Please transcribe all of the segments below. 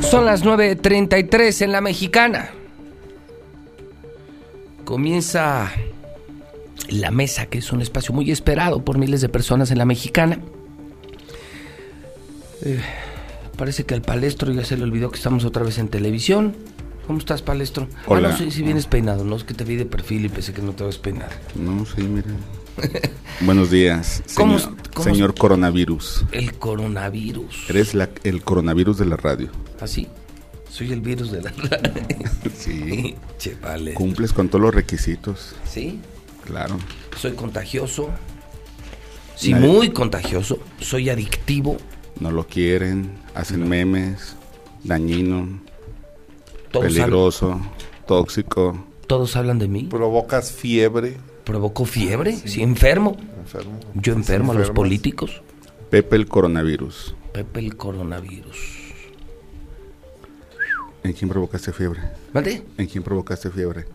Son las 9.33 en la mexicana. Comienza la mesa, que es un espacio muy esperado por miles de personas en la mexicana. Eh, parece que al palestro ya se le olvidó que estamos otra vez en televisión. ¿Cómo estás, palestro? Hola. Ah, no sé si vienes peinado, no es que te vi de perfil y pensé que no te vas peinado. No, sí, mira. Buenos días, ¿Cómo señor, es- cómo señor coronavirus. El coronavirus. Eres la- el coronavirus de la radio. ¿Así? Soy el virus de la Sí. Che, vale. Cumples con todos los requisitos, ¿Sí? claro. Soy contagioso. Sí, Nadie- muy contagioso. Soy adictivo. No lo quieren, hacen memes, dañino, Todos, peligroso, tóxico. todos hablan de mí. Provocas fiebre. Provocó fiebre. Sí, enfermo. Enfermo. Yo enfermo a los políticos. Pepe el coronavirus. Pepe el coronavirus. ¿En quién provocaste fiebre? ¿Mande? ¿En quién provocaste fiebre?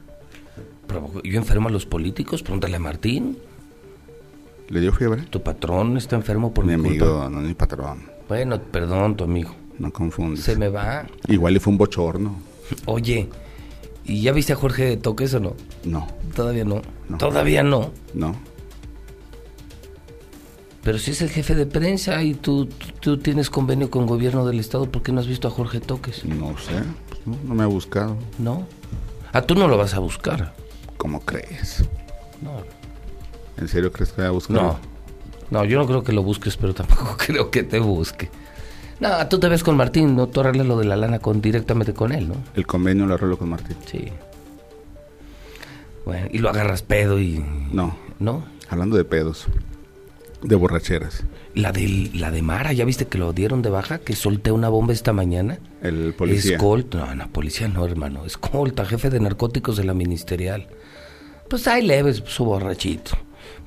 Yo enfermo a los políticos. Pregúntale a Martín. ¿Le dio fiebre? Tu patrón está enfermo por mi mi, amigo, culpa. no mi patrón. Bueno, perdón, tu amigo. No confundes. Se me va. Igual le fue un bochorno. Oye, ¿y ya viste a Jorge Toques o no? No, Todavía no. No. Todavía no. no. Pero si es el jefe de prensa y tú, tú, tienes convenio con gobierno del estado, ¿por qué no has visto a Jorge Toques? No sé, pues no, no me ha buscado. No. Ah, tú no lo vas a buscar. ¿Cómo crees? No. ¿En serio crees que me va a buscar? No. No, yo no creo que lo busques, pero tampoco creo que te busque. No, tú te ves con Martín, ¿no? Tú arreglas lo de la lana con, directamente con él, ¿no? El convenio lo arreglo con Martín. Sí. Bueno, y lo agarras pedo y... No, ¿No? hablando de pedos, de borracheras. La de, la de Mara, ¿ya viste que lo dieron de baja? Que solté una bomba esta mañana. El policía. Escolta, no, no, policía no, hermano. Escolta, jefe de narcóticos de la ministerial. Pues ahí leves, su borrachito.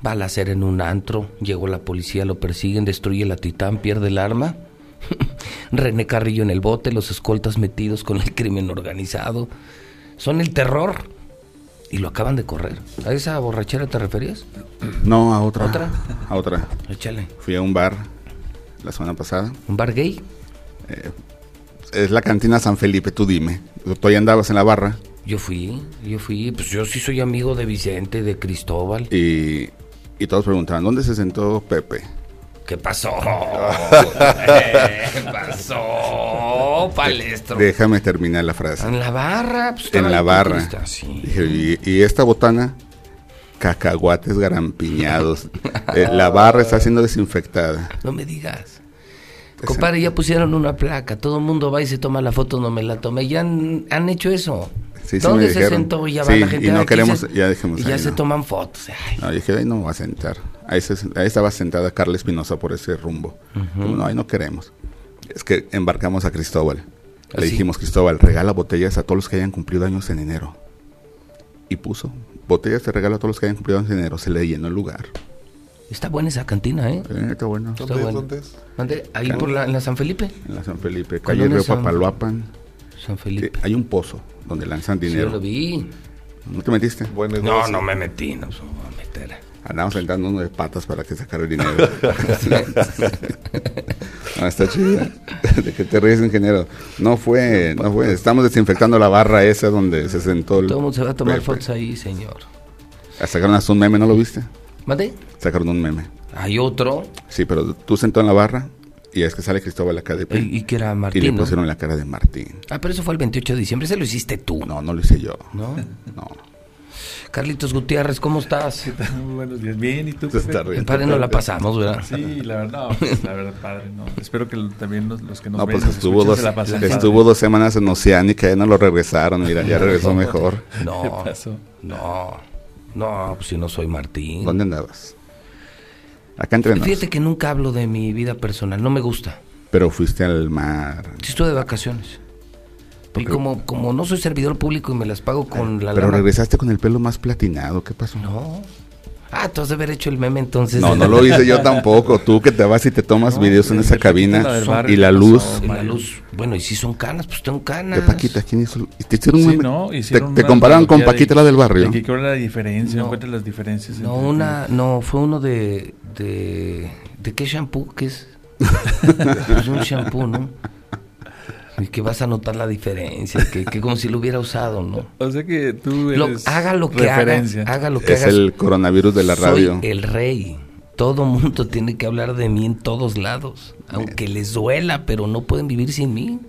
Va a la hacer en un antro, llegó la policía, lo persiguen, destruye la titán, pierde el arma. René Carrillo en el bote, los escoltas metidos con el crimen organizado. Son el terror. Y lo acaban de correr. ¿A esa borrachera te referías? No, a otra. ¿Otra? A otra. Échale. Fui a un bar la semana pasada. ¿Un bar gay? Es la cantina San Felipe, tú dime. Tú ahí andabas en la barra Yo fui, yo fui. Pues yo sí soy amigo de Vicente, de Cristóbal. y, y todos preguntaban, ¿dónde se sentó Pepe? ¿Qué pasó? ¿Qué pasó, palestro? Déjame terminar la frase. En la barra. Pues, En la barra. Sí. ¿y, y esta botana? Cacahuates garampiñados. Eh, la barra está siendo desinfectada. No me digas. Compadre, ya pusieron una placa. Todo el mundo va y se toma la foto, no me la tomé. Ya han, han hecho eso. Sí, sí ¿Dónde se dijeron. sentó? Y ya va la gente. y no "Aquí queremos- se-". ya dejemos Y ya se toman fotos. Ay, No, dije, ahí no me voy a sentar. Ahí, se- ahí estaba sentada Carla Espinosa por ese rumbo. No, ahí no queremos. Es que embarcamos a Cristóbal. ¿Ah, Le sí? dijimos, Cristóbal, regala botellas a todos los que hayan cumplido años en enero. Y puso, botellas de regalo a todos los que hayan cumplido años en enero. Se le llenó el lugar. Está buena esa cantina, ¿eh? Eh, está bueno. Está ¿Dónde es? bueno. ¿Dónde es? ¿Dónde? Ahí por la, en la San Felipe. En la San Felipe, calle Río San- Papaloapan. San Sí, Felipe. hay un pozo donde lanzan Sí, yo dinero. lo vi. ¿No te metiste? Buen No, negocio. no me metí, no me voy a meter. Andamos sentando uno de patas para que sacara el dinero. no, está chido. ¿De que te ríes, ingeniero? No fue, no fue. Estamos desinfectando la barra esa donde se sentó el... Todo el mundo se va a tomar Pepe. fotos ahí, señor. Sacaron hasta un meme, ¿no lo viste? ¿Mande? Sacaron un meme. Hay otro. Sí, pero tú sentó en la barra y es que sale Cristóbal de pie. Y, y que era y Martín. le ¿no? pusieron la cara de Martín. Ah, pero eso fue el 28 de diciembre. Ese lo hiciste tú. No, no lo hice yo. ¿No? No. Carlitos Gutiérrez, ¿cómo estás? Muy buenos días. Bien, ¿y tú? El padre no la pasamos, ¿verdad? Sí, la verdad, no, pues, la verdad, padre, no. Espero que también los, los que nos No, ven, pues estuvo dos, se la pasen estuvo padre. dos semanas en Oceánica, ya no lo regresaron, mira, ya regresó mejor. No, no, no, pues si no soy Martín. ¿Dónde andabas? Acá entre. Fíjate que nunca hablo de mi vida personal, no me gusta. Pero fuiste al mar. Sí estuve de vacaciones. Y Porque- como, como no soy servidor público y me las pago con la Pero lana- regresaste con el pelo más platinado, ¿qué pasó? No. Ah, tú has de haber hecho el meme entonces. No, no lo hice yo tampoco. Tú que te vas y te tomas No, videos en esa cabina barrio, y la ¿qué luz. pasó? En la luz. Bueno, y si son canas, pues tengo canas. De Paquita, ¿quién hizo? ¿Y ¿Te hicieron un Sí, meme? ¿no? ¿Te, Hicieron te una compararon con Paquita de- la del barrio? de que ¿Cuál era la diferencia? No. Encuentras las diferencias. No, una, no, fue uno de, de, ¿de qué shampoo? ¿Qué es? pues un shampoo, ¿no? Y que vas a notar la diferencia, que, que como si lo hubiera usado, ¿no? O sea que tú Lo- haga lo que referencia. haga, haga lo que Es hagas. el coronavirus de la radio. Soy el rey. Todo mundo tiene que hablar de mí en todos lados. Aunque les duela, pero no pueden vivir sin mí.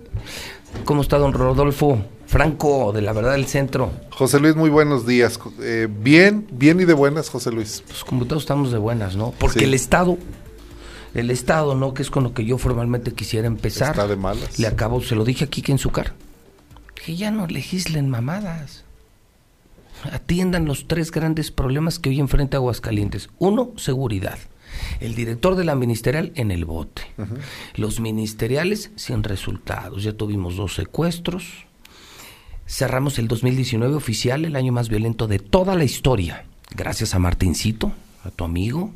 ¿Cómo está don Rodolfo? Franco, de la verdad del centro. José Luis, muy buenos días. Eh, bien, bien y de buenas, José Luis. Pues como todos estamos de buenas, ¿no? Porque Sí. el Estado, el Estado, ¿no? Que es con lo que yo formalmente quisiera empezar. Está de malas. Le acabo, se lo dije aquí que en su cara. Que ya no legislen mamadas. Atiendan los tres grandes problemas que hoy enfrenta Aguascalientes. Uno, seguridad. El director de la ministerial en el bote. Los ministeriales sin resultados. Ya tuvimos dos secuestros. Cerramos el 2019 oficial, el año más violento de toda la historia. Gracias a Martincito, a tu amigo.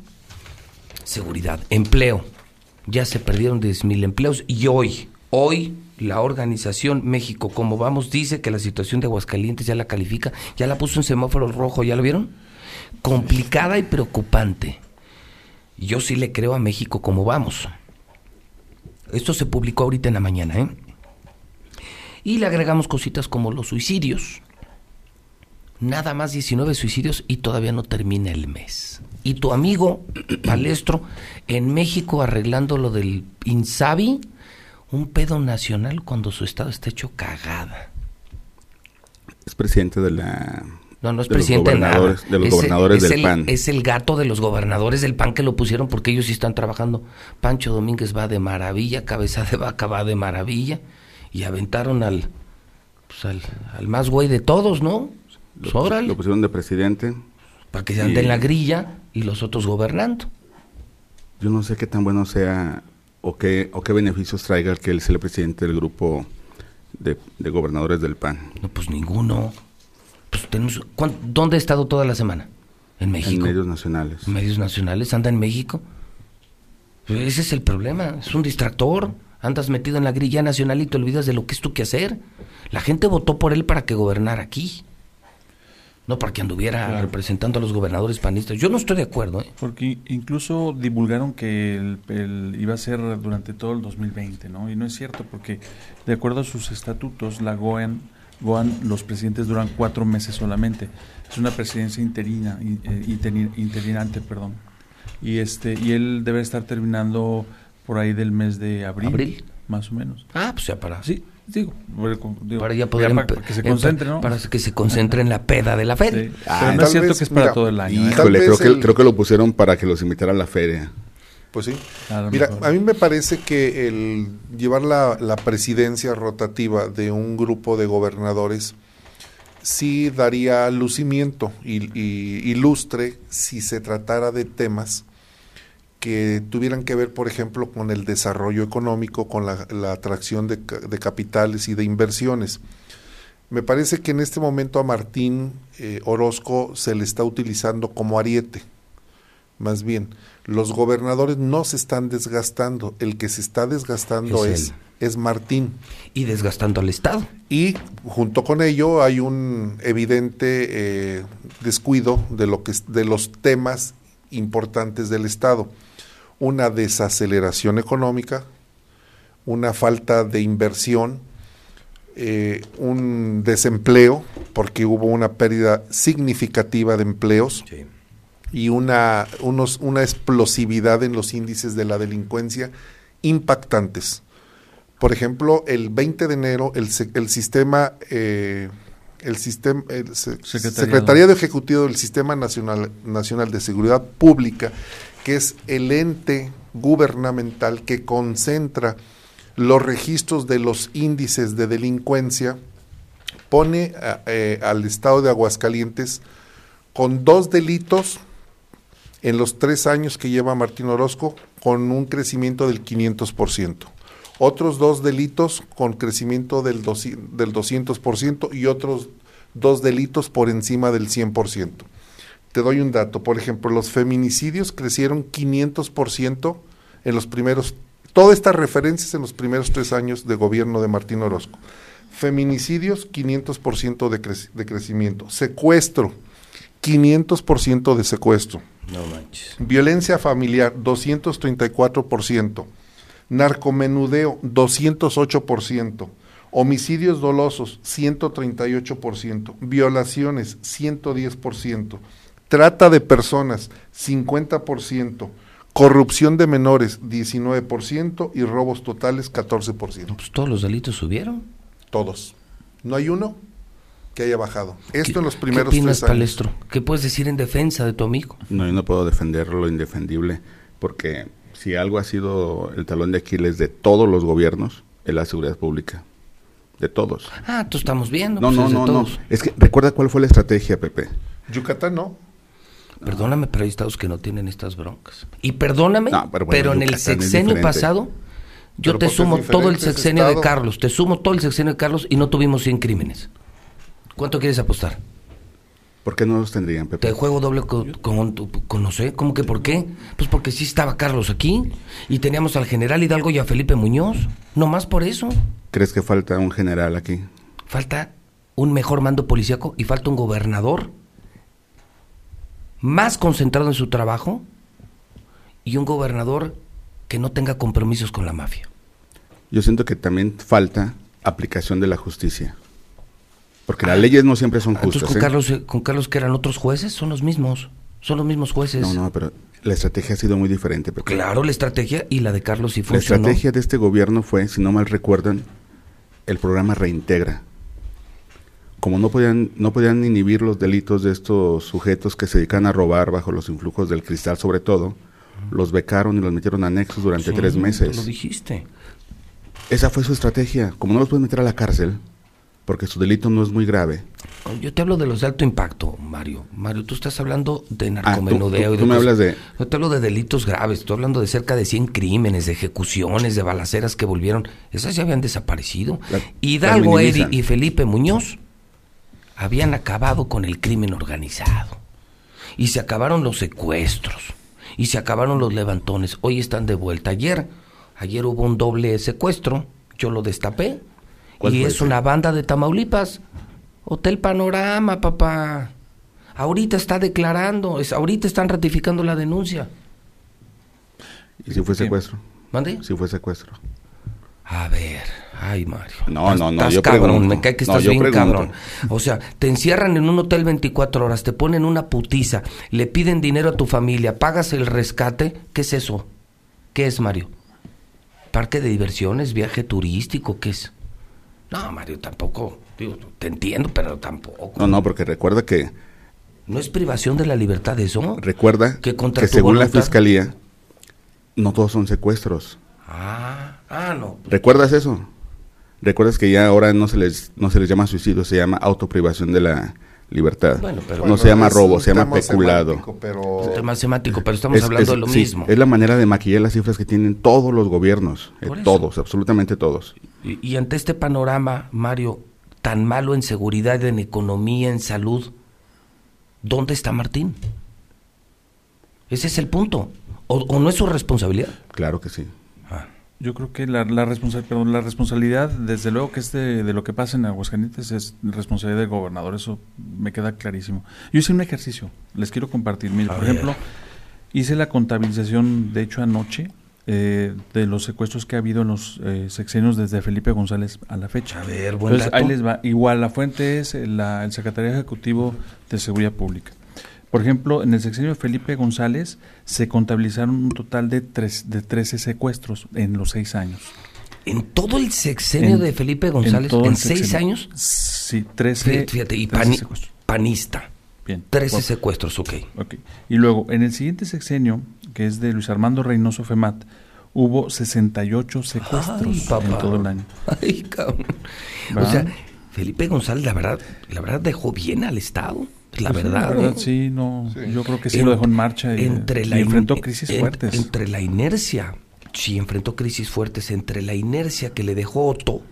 Seguridad, empleo. Ya se perdieron 10.000 empleos y hoy, hoy la organización México, como vamos, dice que la situación de Aguascalientes ya la califica, ya la puso en semáforo rojo, ¿ya lo vieron? Complicada y preocupante. Yo sí le creo a México como vamos. Esto se publicó ahorita en la mañana, ¿eh? Y le agregamos cositas como los suicidios. Nada más 19 suicidios y todavía no termina el mes. Y tu amigo Palestro en México arreglando lo del Insabi, un pedo nacional cuando su estado está hecho cagada. Es presidente de la... No, no es de los presidente de nada. De los Es gobernadores es del el- PAN. Es el gato de los gobernadores del PAN que lo pusieron porque ellos sí están trabajando. Pancho Domínguez va de maravilla, Cabeza de Vaca va de maravilla. Y aventaron al, pues al, al más güey de todos, ¿no? Pues, Lo, órale, lo pusieron de presidente. Para que se ande y- en la grilla y los otros gobernando. Yo no sé qué tan bueno sea o qué, o qué beneficios traiga el que él sea el presidente del grupo de, de gobernadores del PAN. No, pues ninguno. Pues tenemos, ¿cuán- ¿Dónde ha estado toda la semana? En México. En medios nacionales. medios nacionales, anda en México. Pues ese es el problema, es un distractor. Andas metido en la grilla nacional y te olvidas de lo que es tu quehacer. La gente votó por él para que gobernara aquí. No para que anduviera Claro. representando a los gobernadores panistas. Yo no estoy de acuerdo. ¿eh? Porque incluso divulgaron que el, el- iba a ser durante todo el 2020, ¿no? Y no es cierto, porque de acuerdo a sus estatutos, la GOAN, GOAN los presidentes duran cuatro meses solamente. Es una presidencia interina, in- eh, interi- interinante, perdón. Y este y él debe estar terminando por ahí del mes de abril, ¿Abril? más o menos. Ah, pues ya para. Sí, digo, digo, Para ya poder para, empe- que se concentre, ¿no? Para que se concentre en la peda de la feria. Sí. Ah, Pero no es cierto vez, que es para mira, todo el año. ¿eh? Híjole, creo que, el- creo que lo pusieron para que los invitara a la feria. Pues sí. A Mira, mejor. a mí me parece que el llevar la, la presidencia rotativa de un grupo de gobernadores sí daría lucimiento y, y- y lustre si se tratara de temas que tuvieran que ver, por ejemplo, con el desarrollo económico, con la, la atracción de, ca- de capitales y de inversiones. Me parece que en este momento a Martín eh, Orozco se le está utilizando como ariete. Más bien, los gobernadores no se están desgastando, el que se está desgastando Es es, Martín. Y desgastando al Estado. Y junto con ello hay un evidente eh, descuido de, lo que, de los temas importantes del Estado. Una desaceleración económica, una falta de inversión, eh, un desempleo, porque hubo una pérdida significativa de empleos y una, unos, una explosividad en los índices de la delincuencia impactantes. Por ejemplo, el 20 de enero el, el sistema, eh, el sistema, el se- Secretariado. Secretariado Ejecutivo del Sistema Nacional, Nacional de Seguridad Pública, que es el ente gubernamental que concentra los registros de los índices de delincuencia, pone a- eh, al estado de Aguascalientes con dos delitos en los tres años que lleva Martín Orozco, con un crecimiento del 500%. Otros dos delitos con crecimiento del, del 200% y otros dos delitos por encima del 100%. Te doy un dato, por ejemplo, los feminicidios crecieron 500% en los primeros, todas estas referencias en los primeros tres años de gobierno de Martín Orozco. Feminicidios, 500% de, de crecimiento. Secuestro, 500% de secuestro. No manches. Violencia familiar, 234%. Narcomenudeo, 208%. Homicidios dolosos, 138%. Violaciones, 110%. Trata de personas, 50%. Corrupción de menores, 19%. Y robos totales, 14%. Pues todos los delitos subieron. Todos. No hay uno que haya bajado. Esto ¿Qué- en los primeros ¿Qué opinas, tres años. Palestro? ¿Qué puedes decir en defensa de tu amigo? No, yo no puedo defender lo indefendible, porque si algo ha sido el talón de Aquiles de todos los gobiernos, es la seguridad pública. De todos. Ah, tú estamos viendo. No, pues, no, no, no. Es que recuerda cuál fue la estrategia, Pepe. Yucatán no. Perdóname, pero hay estados que no tienen estas broncas. Y perdóname, No, pero, en el sexenio pasado, yo Pero te sumo todo el sexenio de. Carlos, te sumo todo el sexenio de Carlos y no tuvimos 100 crímenes. ¿Cuánto quieres apostar? ¿Por qué no los tendrían, Te Pepe? juego doble con, con, con- no sé, ¿cómo que por qué? Pues porque sí estaba Carlos aquí y teníamos al general Hidalgo y a Felipe Muñoz. No más por eso. ¿Crees que falta un general aquí? Falta un mejor mando policíaco y falta un gobernador más concentrado en su trabajo y un gobernador que no tenga compromisos con la mafia. Yo siento que también falta aplicación de la justicia. Porque las leyes no siempre son Ah, Entonces justas. con ¿eh? Carlos, eh, con Carlos que eran otros jueces, son los mismos, son los mismos jueces. No, no, pero la estrategia ha sido muy diferente, Pepe. Claro, la estrategia y la de Carlos sí La funcionó. estrategia de este gobierno fue, si no mal recuerdan, el programa Reintegra. Como no podían, no podían inhibir los delitos de estos sujetos que se dedican a robar bajo los influjos del cristal sobre todo, los becaron y los metieron a anexos durante Sí, tres meses. Lo dijiste. Esa fue su estrategia. Como no los pueden meter a la cárcel, porque su delito no es muy grave. Yo te hablo de los de alto impacto, Mario. Mario, tú estás hablando de Ah, tú- narcomenudeo. tú- y de tú me hablas de- Yo te hablo de delitos graves. Estoy hablando de cerca de 100 crímenes, de ejecuciones, de balaceras que volvieron. Esas ya habían desaparecido. La- Hidalgo, Eri y Felipe Muñoz habían acabado con el crimen organizado. Y se acabaron los secuestros. Y se acabaron los levantones. Hoy están de vuelta. Ayer, ayer hubo un doble secuestro. Yo lo destapé. ¿Cuál Y es ese? una banda de Tamaulipas. Hotel Panorama, papá. Ahorita está declarando, es, ahorita están ratificando la denuncia. ¿Y si fue secuestro? ¿Mande? Si fue secuestro. A ver, ay Mario. No, no, no, estás yo cabrón, pregunto. me cae que estás bien pregunto. cabrón. O sea, te encierran en un hotel 24 horas, te ponen una putiza, le piden dinero a tu familia, pagas el rescate, ¿qué es eso? ¿Qué es, Mario? ¿Parque de diversiones, viaje turístico, qué es? No, Mario, tampoco, digo, te entiendo, pero tampoco. No, no, porque recuerda que ¿No es privación de la libertad eso? recuerda Que contra según la fiscalía no todos son secuestros. Ah, ah, no. ¿Recuerdas eso? ¿Recuerdas que ya ahora no se les no se les llama suicidio, se llama autoprivación de la libertad? Bueno, pero- no se llama robo, se llama peculado. semántico, Pero Es un tema semático, pero estamos Es- hablando es- de lo sí, mismo. Es la manera de maquillar las cifras que tienen todos los gobiernos, eh, todos, absolutamente todos. Y, y ante este panorama, Mario, tan malo en seguridad, en economía, en salud, ¿dónde está Martín? Ese es el punto. ¿O, o no es su responsabilidad? Claro que sí. Yo creo que la, la, responsa- perdón, la responsabilidad, desde luego que este de lo que pasa en Aguascalientes es responsabilidad del gobernador, eso me queda clarísimo. Yo hice un ejercicio, les quiero compartir. Mire, A por ejemplo, hice la contabilización, de hecho anoche, eh, de los secuestros que ha habido en los eh, sexenios desde Felipe González a la fecha. A ver, buen Entonces, dato. ahí les va. Igual, la fuente es la- el Secretario Ejecutivo de Seguridad Pública. Por ejemplo, en el sexenio de Felipe González se contabilizaron un total de, tres, de 13 secuestros en los seis años. En todo el sexenio En- de Felipe González, en, seis años, Sí, 13, fíjate, y 13 pani- secuestros. panista, Bien. 13 Bueno, secuestros, ok. ok. Y luego, en el siguiente sexenio, que es de Luis Armando Reynoso Femat, hubo 68 secuestros Ay, en todo el año. Ay, cabrón. O sea, Felipe González, la verdad, la verdad dejó bien al Estado. La Pues sí, verdad. ¿eh? sí, no, Sí. yo creo que sí En- lo dejó en marcha y, entre la enfrentó crisis en- fuertes. Entre la inercia, sí, enfrentó crisis fuertes, entre la inercia que le dejó Otto.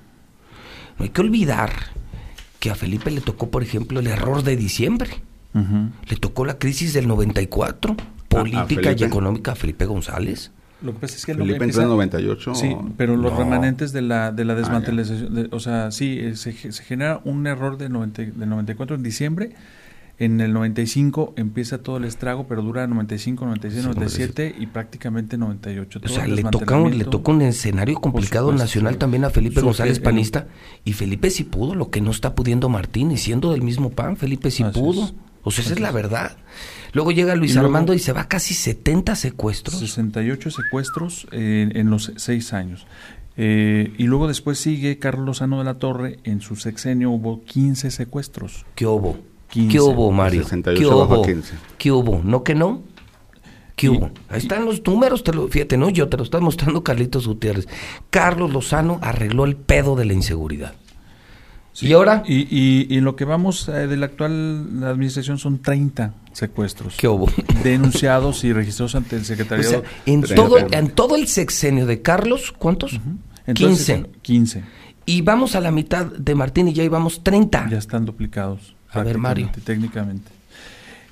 No hay que olvidar que a Felipe le tocó, por ejemplo, el error de diciembre. Le tocó la crisis del 94, política y económica a Felipe González. Lo que pasa es que Felipe empieza- entró en 98. Sí, pero los No. remanentes de la de la Ah, desmantelización, de- o sea, sí, eh, se, se genera un error del, 90 del 94 en diciembre, En el 95 empieza todo el estrago, pero dura 95, 96, 97 y prácticamente 98. O sea, le, toca un, le tocó un escenario complicado nacional también a Felipe González Panista. Y Felipe sí pudo, lo que no está pudiendo Martín. Y siendo del mismo pan, Felipe sí pudo. O sea, esa es la verdad. Luego llega Luis Armando y se va casi 70 secuestros. 68 secuestros eh, en los seis años. Eh, y luego después sigue Carlos Lozano de la Torre, en su sexenio hubo 15 secuestros. ¿Qué hubo? ¿Qué hubo, Mario? ¿Qué hubo? ¿Qué hubo? ¿No que no? ¿Qué hubo? Ahí están los números, te lo, fíjate, no yo, te lo está mostrando Carlitos Gutiérrez. Carlos Lozano arregló el pedo de la inseguridad. ¿Y ahora? Y, y, lo que vamos eh, de la actual administración son 30 secuestros. ¿Qué hubo? Denunciados y registrados ante el secretariado. en, todo, en todo el sexenio de Carlos, ¿cuántos? 15. 15. Y vamos a la mitad de Martín y ya íbamos 30. Ya están duplicados. A ver, Mario. Técnicamente.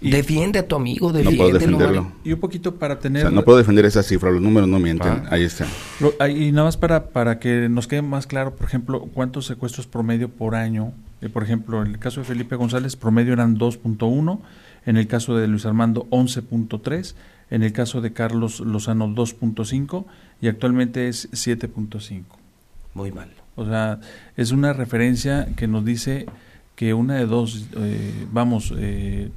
defiende a tu amigo, defiende. No puedo defenderlo. Y un poquito para tener... O sea, no puedo defender esa cifra, los números no mienten, ah. ahí están. y nada más para, para que nos quede más claro, por ejemplo, cuántos secuestros promedio por año. Eh, por ejemplo, en el caso de Felipe González, promedio eran 2.1, en el caso de Luis Armando, 11.3, en el caso de Carlos Lozano, 2.5, y actualmente es 7.5. Muy mal. O sea, es una referencia que nos dice que una de dos, eh, vamos, eh,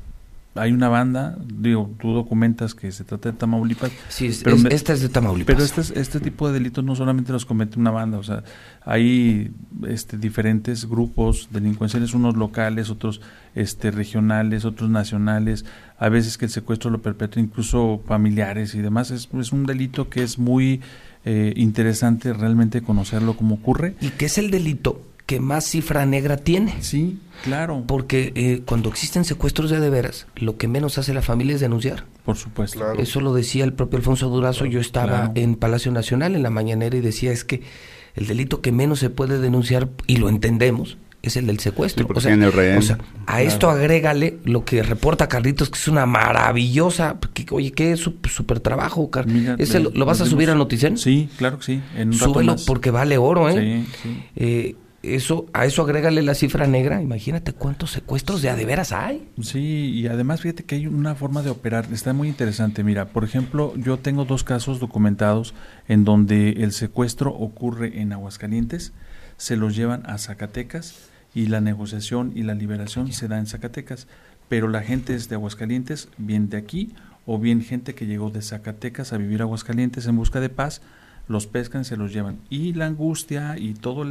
hay una banda, digo, tú documentas que se trata de Tamaulipas. Sí, pero esta es de Tamaulipas. Pero este, este tipo de delitos no solamente los comete una banda, o sea, hay este, diferentes grupos delincuenciales, unos locales, otros este, regionales, otros nacionales, a veces que el secuestro lo perpetra incluso familiares y demás. Es, es un delito que es muy eh, interesante realmente conocerlo cómo ocurre. ¿Y qué es el delito que más cifra negra tiene? Sí, claro. Porque eh, cuando existen secuestros de de veras, lo que menos hace la familia es denunciar. Por supuesto. Eso lo decía el propio Alfonso Durazo. Yo estaba en Palacio Nacional en la mañanera y decía es que el delito que menos se puede denunciar, y lo entendemos, es el del secuestro. o, sea, a esto agrégale lo que reporta Carlitos, que es una maravillosa, oye, qué súper trabajo, ¿Ese lo, vas a subir a Noticen? Sí, claro que sí. En Súbelo porque vale oro, ¿eh? Eh, eso, a eso agrégale la cifra negra, imagínate cuántos secuestros de a de veras hay. Sí, y además fíjate que hay una forma de operar, está muy interesante. Mira, por ejemplo, yo tengo dos casos documentados en donde el secuestro ocurre en Aguascalientes, se los llevan a Zacatecas y la negociación y la liberación se da en Zacatecas. Pero la gente es de Aguascalientes, bien de aquí, o bien gente que llegó de Zacatecas a vivir a Aguascalientes en busca de paz, los pescan, se los llevan. Y la angustia y todo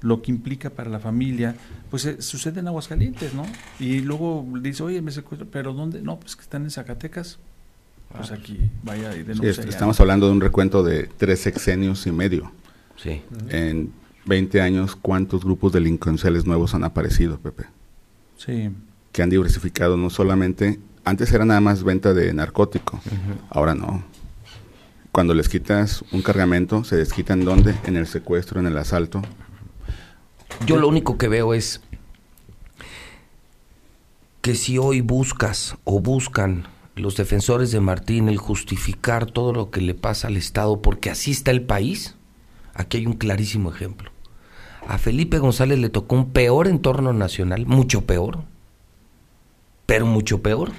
lo que implica para la familia, pues eh, sucede en Aguascalientes, ¿no? Y luego dice, oye, me secuestro, pero ¿dónde? No, pues que están en Zacatecas. Pues aquí, vaya y Estamos hablando de un recuento de tres sexenios y medio. Sí. En 20 años, ¿cuántos grupos delincuenciales nuevos han aparecido, Pepe? Sí. Que han diversificado no solamente, antes era nada más venta de narcótico, ahora no. Cuando les quitas un cargamento, se desquitan dónde? En el secuestro, en el asalto. Yo lo único que veo es que si hoy buscas o buscan los defensores de Martín el justificar todo lo que le pasa al Estado porque así está el país, aquí hay un clarísimo ejemplo. A Felipe González le tocó un peor entorno nacional, mucho peor, pero mucho peor,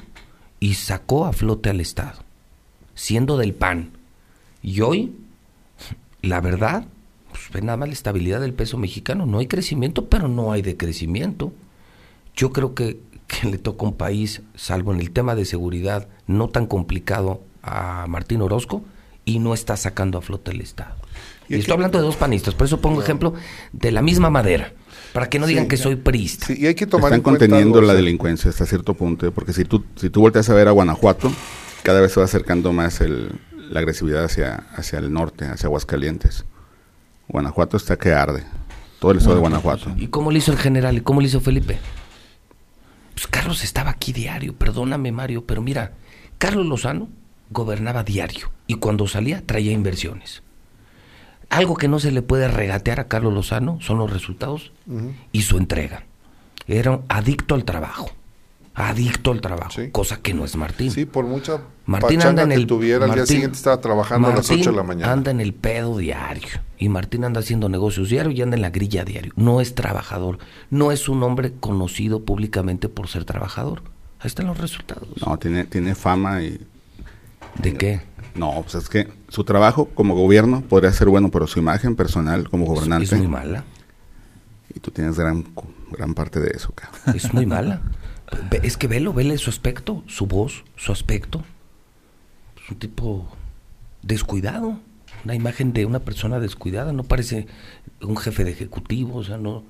y sacó a flote al Estado, siendo del PAN. Y hoy, la verdad, pues ve nada más la estabilidad del peso mexicano. No hay crecimiento, pero no hay decrecimiento. Yo creo que, que le toca un país, salvo en el tema de seguridad, no tan complicado a Martín Orozco, y no está sacando a flote el Estado. Y, estoy hablando de dos panistas, por eso pongo ejemplo de la misma madera, para que no digan que soy priista. y hay que tomar Están conteniendo la delincuencia hasta cierto punto, ¿eh? porque si tú, si tú volteas a ver a Guanajuato, cada vez se va acercando más el, la agresividad hacia, hacia el norte, hacia Aguascalientes. Guanajuato está que arde, todo el estado de Guanajuato. ¿Y cómo lo hizo el general? ¿Y cómo lo hizo Felipe? Pues Carlos estaba aquí diario, perdóname Mario, pero mira, Carlos Lozano gobernaba diario y cuando salía traía inversiones. Algo que no se le puede regatear a Carlos Lozano son los resultados y su entrega. Era un adicto al trabajo. Adicto al trabajo, cosa que no es Martín. Sí, por mucha Martín anda en el tuviera, al día siguiente estaba trabajando a las 8 de la mañana. Anda en el pedo diario. Y Martín anda haciendo negocios diario y anda en la grilla diario. No es trabajador. No es un hombre conocido públicamente por ser trabajador. Ahí están los resultados. No, tiene, tiene fama y... ¿De qué? No, pues es que su trabajo como gobierno podría ser bueno, pero su imagen personal como gobernante... Es muy mala. Y tú tienes gran, gran parte de eso, cabrón. Es muy mala. Es que velo, vele su aspecto, su voz, su aspecto. Es un tipo descuidado. Una imagen de una persona descuidada. No parece un jefe de ejecutivo, o sea, no...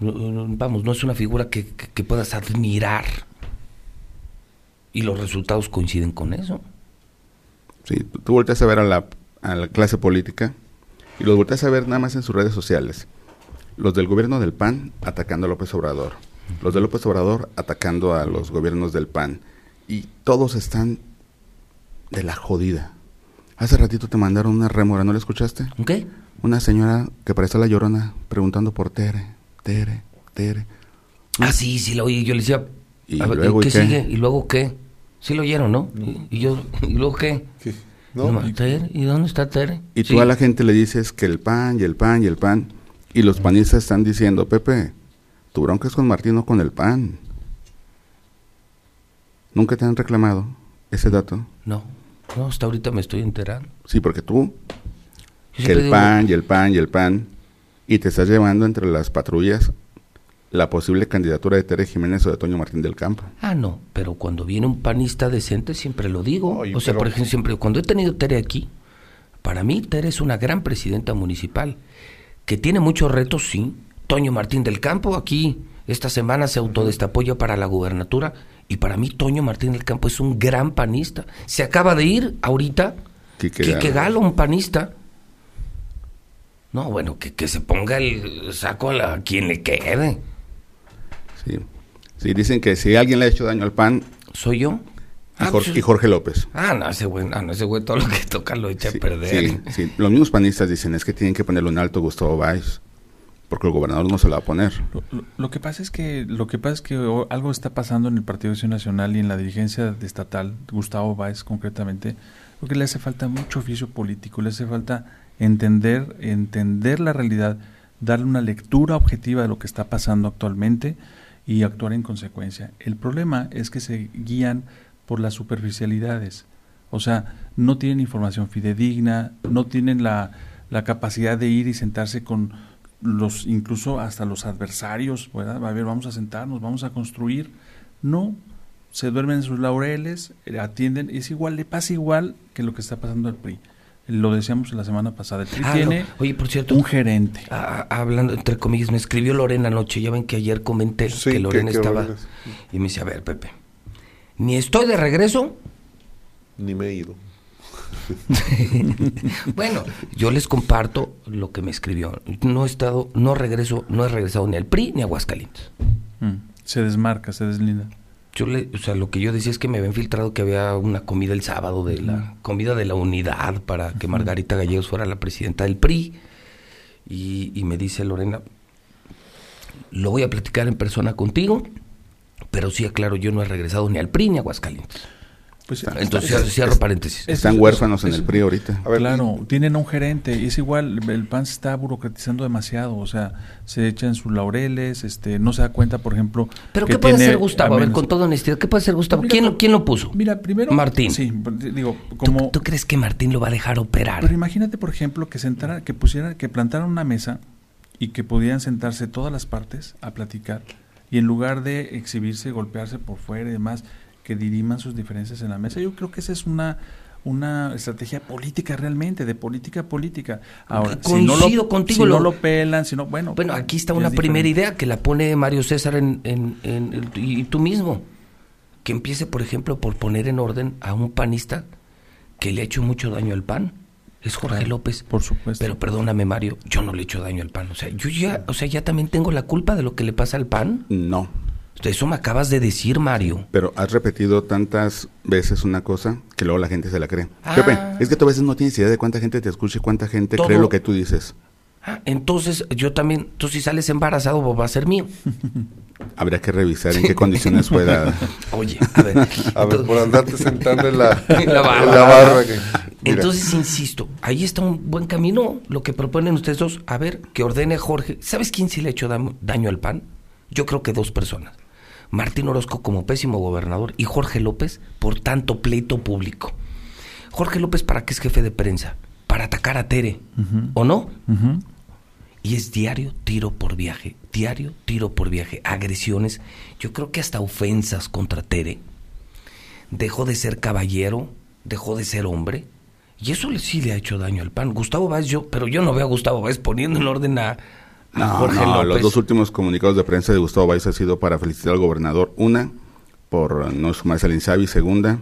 vamos, no es una figura que, puedas admirar. Y los resultados coinciden con eso. Sí, tú volteas a ver a la, a la clase política y los volteas a ver nada más en sus redes sociales. Los del gobierno del PAN atacando a López Obrador. Los de López Obrador atacando a los gobiernos del PAN. Y todos están de la jodida. Hace ratito te mandaron una rémora, ¿no la escuchaste? ¿Qué? Una señora que parecía la llorona preguntando por Tere, Tere, Tere. Ah, sí, sí lo oí. Yo le decía, ¿Y luego, ¿qué, sigue? ¿Y luego qué? Sí lo oyeron, ¿no? Y, yo, ¿y luego qué? No, ¿Y dónde está Tere? Y tú a la gente le dices que el pan y el pan y el pan. Y los panistas están diciendo, Pepe, tu bronca es con Martín, no con el pan. ¿Nunca te han reclamado ese dato? No, no, hasta ahorita me estoy enterando. Sí, porque tú, que el pan y el pan y el pan, y te estás llevando entre las patrullas la posible candidatura de Tere Jiménez o de Toño Martín del Campo. Ah, no, pero cuando viene un panista decente siempre lo digo. o sea, por ejemplo, siempre cuando he tenido Tere aquí, para mí Tere es una gran presidenta municipal, que tiene muchos retos, sí. Toño Martín del Campo aquí esta semana se autodestapó ya para la gubernatura y para mí Toño Martín del Campo es un gran panista. Se acaba de ir ahorita Quique, Galo, un panista. No, bueno, que, que se ponga el saco a, a quien le quede. Sí. sí, dicen que si alguien le ha hecho daño al PAN... ¿Soy yo? Y, ah, Jorge, pues, y Jorge, López. Ah, no, ese güey, no, ese güey todo lo que toca lo echa a perder. Sí, sí, los mismos panistas dicen es que tienen que ponerlo en alto Gustavo Báez, porque el gobernador no se lo va a poner. Lo, que pasa es que lo que pasa es que algo está pasando en el Partido Acción Nacional y en la dirigencia estatal, Gustavo Báez concretamente, porque le hace falta mucho oficio político, le hace falta entender, entender la realidad, darle una lectura objetiva de lo que está pasando actualmente y actuar en consecuencia. El problema es que se guían por las superficialidades, o sea, no tienen información fidedigna, no tienen la, la capacidad de ir y sentarse con los, incluso hasta los adversarios, ¿verdad? A ver, vamos a sentarnos, vamos a construir. No, se duermen en sus laureles, atienden, es igual, le pasa igual que lo que está pasando al PRI. Lo decíamos la semana pasada. El PRI ah, tiene Oye, por cierto, un gerente. hablando entre comillas, me escribió Lorena anoche. Ya ven que ayer comenté que Lorena estaba. y me dice: A ver, Pepe, ni estoy de regreso. Ni me he ido. bueno, yo les comparto lo que me escribió. No he estado, no regreso, no he regresado ni al PRI ni a Aguascalientes. Mm, se desmarca, se deslinda yo le, o sea, lo que yo decía es que me habían filtrado que había una comida el sábado de la comida de la unidad para que Margarita Gallegos fuera la presidenta del PRI. Y, y, me dice Lorena, lo voy a platicar en persona contigo, pero sí, aclaro, yo no he regresado ni al PRI ni a Aguascalientes. Pues, Entonces cierro paréntesis. Están huérfanos en el PRI ahorita. A ver, claro, tienen un gerente y es igual, el PAN se está burocratizando demasiado, o sea, se echan sus laureles, este, no se da cuenta, por ejemplo. Pero ¿qué puede hacer Gustavo? A, ver, con toda honestidad, ¿qué puede hacer Gustavo? ¿Quién, lo, ¿Quién lo puso? Mira, primero. Martín. Sí, digo, como. ¿Tú, crees que Martín lo va a dejar operar? Pero imagínate, por ejemplo, que sentara, que pusiera, que plantaran una mesa y que pudieran sentarse todas las partes a platicar y en lugar de exhibirse, golpearse por fuera y demás que diriman sus diferencias en la mesa. Yo creo que esa es una una estrategia política realmente, de política política. Ahora, Coincido si no lo, contigo. Si no lo pelan, si no, bueno. Bueno, aquí está una primera idea que la pone Mario César en, en, y tú mismo. Que empiece, por ejemplo, por poner en orden a un panista que le ha hecho mucho daño al PAN. Es Jorge López. Por supuesto. Pero perdóname, Mario, yo no le he hecho daño al PAN. O sea, yo ya, o sea, ya también tengo la culpa de lo que le pasa al PAN. No. Eso me acabas de decir, Mario. Pero has repetido tantas veces una cosa que luego la gente se la cree. Ah. Pepe, es que tú a veces no tienes idea de cuánta gente te escucha y cuánta gente cree lo que tú dices. Ah, entonces yo también, tú si sales embarazado va a ser mío. Habría que revisar en qué condiciones fue dada. Oye, a ver. a ver, por andarte sentando en la, la barra. entonces, insisto, ahí está un buen camino lo que proponen ustedes dos. A ver, que ordene Jorge. ¿Sabes quién sí le ha hecho daño al pan? Yo creo que dos personas. Martín Orozco como pésimo gobernador y Jorge López por tanto pleito público. Jorge López, ¿para qué es jefe de prensa? Para atacar a Tere, ¿o no? Y es diario tiro por viaje, diario tiro por viaje, agresiones, yo creo que hasta ofensas contra Tere. Dejó de ser caballero, dejó de ser hombre, y eso sí le ha hecho daño al PAN. Gustavo Báez, yo, pero yo no veo a Gustavo Báez poniendo en orden a, Jorge López. Los dos últimos comunicados de prensa de Gustavo Báez ha sido para felicitar al gobernador. Una, por no sumarse al INSABI. Segunda,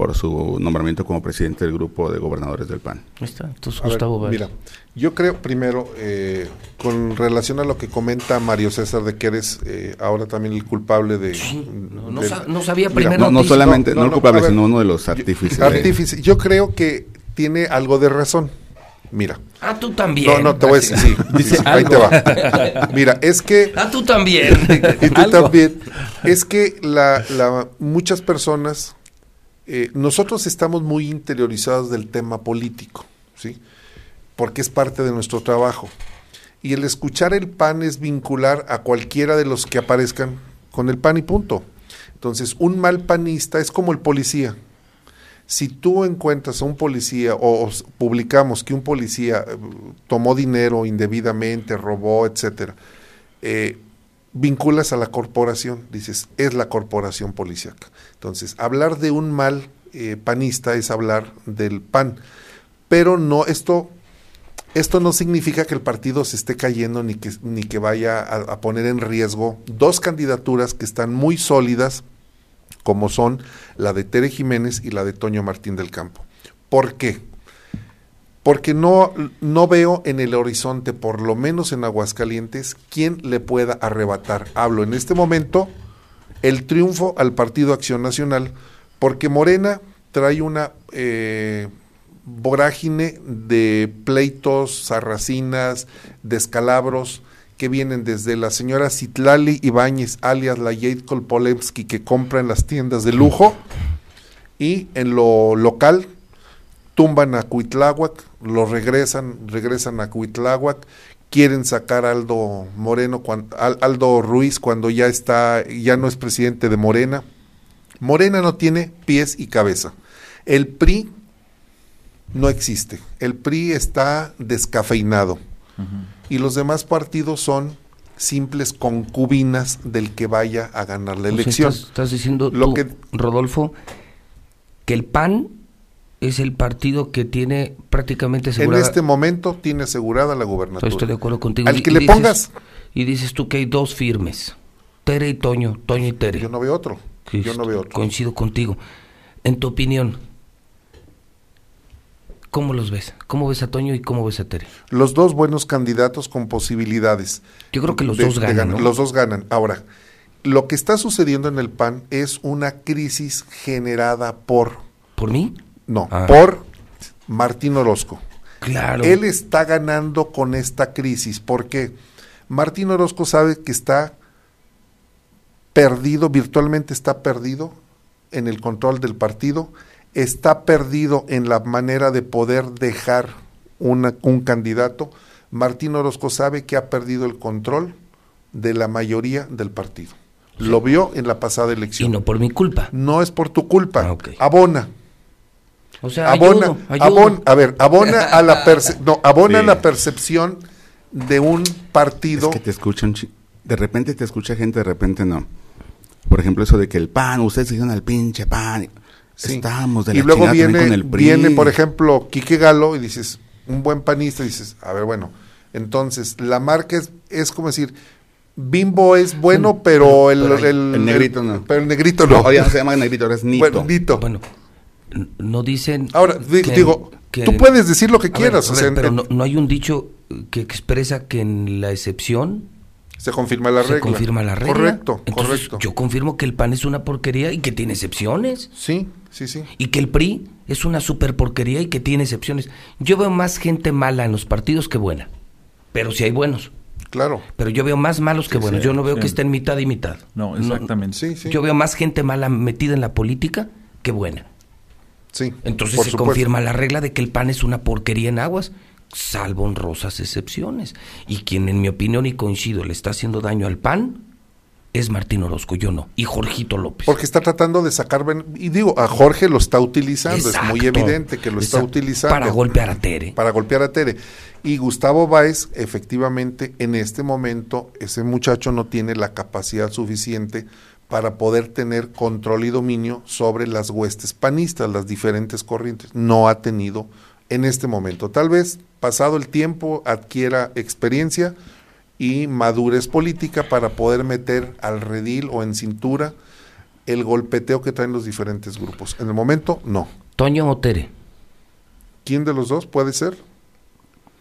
por su nombramiento como presidente del grupo de gobernadores del PAN. está, entonces Gustavo Mira, yo creo primero, eh, con relación a lo que comenta Mario César de que eres eh, ahora también el culpable de... no, sabía primero... no, solamente, no, el culpable, sino uno de los artífices. Artífice, yo creo que tiene algo de razón. Mira. Ah, tú también. No, no, te voy a decir, sí. Dice, ahí te va. Mira, es que... Ah, tú también. y tú también. Es que la, la, muchas personas eh, nosotros estamos muy interiorizados del tema político, ¿sí? Porque es parte de nuestro trabajo. Y el escuchar el PAN es vincular a cualquiera de los que aparezcan con el PAN y punto. Entonces, un mal panista es como el policía. Si tú encuentras a un policía o, publicamos que un policía eh, tomó dinero indebidamente, robó, etcétera, eh, vinculas a la corporación, dices, es la corporación policíaca. Entonces, hablar de un mal eh, panista es hablar del PAN, pero no, esto, esto no significa que el partido se esté cayendo ni que, ni que vaya a, a poner en riesgo dos candidaturas que están muy sólidas, como son la de Tere Jiménez y la de Toño Martín del Campo. ¿Por qué? porque no, no veo en el horizonte, por lo menos en Aguascalientes, quién le pueda arrebatar. Hablo en este momento el triunfo al Partido Acción Nacional, porque Morena trae una eh, vorágine de pleitos, sarracinas, descalabros, que vienen desde la señora Citlali Ibáñez, alias la Jade Kolpolemsky, que compra en las tiendas de lujo, y en lo local tumban a Cuitláhuac, lo regresan, regresan a Cuitláhuac, quieren sacar a Aldo Moreno, cuando, Aldo Ruiz cuando ya está, ya no es presidente de Morena. Morena no tiene pies y cabeza. El PRI no existe. El PRI está descafeinado. Y los demás partidos son simples concubinas del que vaya a ganar la elección. estás, diciendo Lo que, Rodolfo, que el PAN es el partido que tiene prácticamente asegurada. En este momento tiene asegurada la gubernatura. Estoy de acuerdo contigo. Al que le pongas. Y dices tú que hay dos firmes, Tere y Toño, Toño y Tere. Yo no veo otro. Yo no veo otro. Coincido contigo. En tu opinión, ¿cómo los ves? ¿Cómo ves a Toño y cómo ves a Tere? Los dos buenos candidatos con posibilidades. Yo creo que los dos ganan. Los dos ganan. Ahora, lo que está sucediendo en el PAN es una crisis generada por... ¿Por mí? No, ah. por Martín Orozco. Claro. Él está ganando con esta crisis porque Martín Orozco sabe que está perdido, virtualmente está perdido en el control del partido, está perdido en la manera de poder dejar un candidato. Martín Orozco sabe que ha perdido el control de la mayoría del partido. Lo vio en la pasada elección. Y no por mi culpa. No es por tu culpa. Ah, Abona. O sea, abona, a ver, abona a la no, abona la percepción de un partido. Es que te escuchan, de repente te escucha gente, de repente no. Por ejemplo, eso de que el pan, ustedes se al pinche pan. Estamos de la Y luego viene, con el viene, por ejemplo, Quique Galo y dices, un buen panista, y dices, a ver, bueno, entonces la marca es, es como decir, Bimbo es bueno, pero, el, el, negrito no. Pero el negrito no. no. se llama negrito, ahora es nito. Bueno, nito. Bueno, no dicen... Ahora, digo, tú puedes decir lo que quieras. pero no, hay un dicho que expresa que en la excepción... Se confirma la regla. confirma la regla. Correcto, correcto. Yo confirmo que el PAN es una porquería y que tiene excepciones. Sí, sí, sí. Y que el PRI es una super porquería y que tiene excepciones. Yo veo más gente mala en los partidos que buena. Pero si hay buenos. Claro. Pero yo veo más malos que buenos. yo no veo que estén mitad y mitad. No, exactamente. sí, sí. Yo veo más gente mala metida en la política que buena. Entonces se confirma la regla de que el pan es una porquería en aguas, salvo honrosas excepciones. Y quien, en mi opinión y coincido, le está haciendo daño al pan es Martín Orozco, yo no. Y Jorgito López. Porque está tratando de sacar... Y digo, a Jorge lo está utilizando, es muy evidente que lo está utilizando. Para golpear a Tere. Para golpear a Tere. Y Gustavo Báez, efectivamente, en este momento, ese muchacho no tiene la capacidad suficiente para poder tener control y dominio sobre las huestes panistas, las diferentes corrientes. No ha tenido en este momento. Tal vez, pasado el tiempo, adquiera experiencia, y madurez política para poder meter al redil o en cintura el golpeteo que traen los diferentes grupos. En el momento, no. Toño o Tere. ¿Quién de los dos puede ser?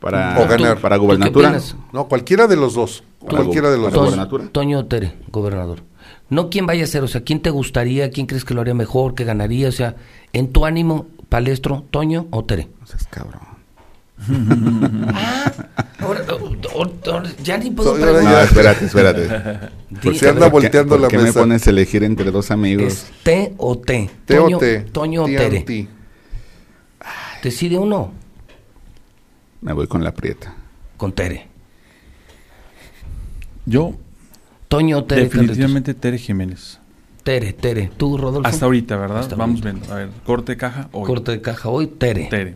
Para, o ganar. para gobernatura. No, cualquiera de los dos. cualquiera de los dos. Toño o Tere, gobernador. No quién vaya a ser, o sea, quién te gustaría, quién crees que lo haría mejor, que ganaría, o sea, en tu ánimo, palestro, Toño o Tere. O sea, es cabrón. ah, ahora, ya ni puedo preguntar. espérate, espérate. Por si anda volteando la ¿por qué me pones a elegir entre dos amigos? ¿Es T o T? T Toño, o T. Toño o Tere. Decide uno. Me voy con la prieta. Con Tere. Yo. Toño o Tere. Definitivamente Tere Jiménez. Tere, Tere. ¿Tú, Rodolfo? Hasta ahorita, ¿verdad? Vamos viendo. A ver, corte de caja hoy. Corte de caja hoy, Tere. Tere.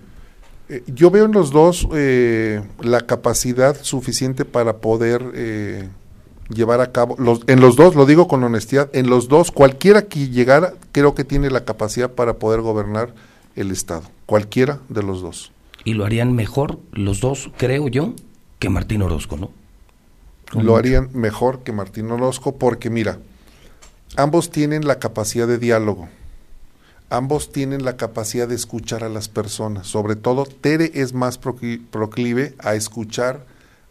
Eh, yo veo en los dos eh, la capacidad suficiente para poder eh, llevar a cabo, los, en los dos, lo digo con honestidad, en los dos, cualquiera que llegara, creo que tiene la capacidad para poder gobernar el Estado, cualquiera de los dos. Y lo harían mejor los dos, creo yo, que Martín Orozco, ¿no? Lo harían mejor que Martín Orozco porque mira, ambos tienen la capacidad de diálogo ambos tienen la capacidad de escuchar a las personas. Sobre todo, Tere es más proclive a escuchar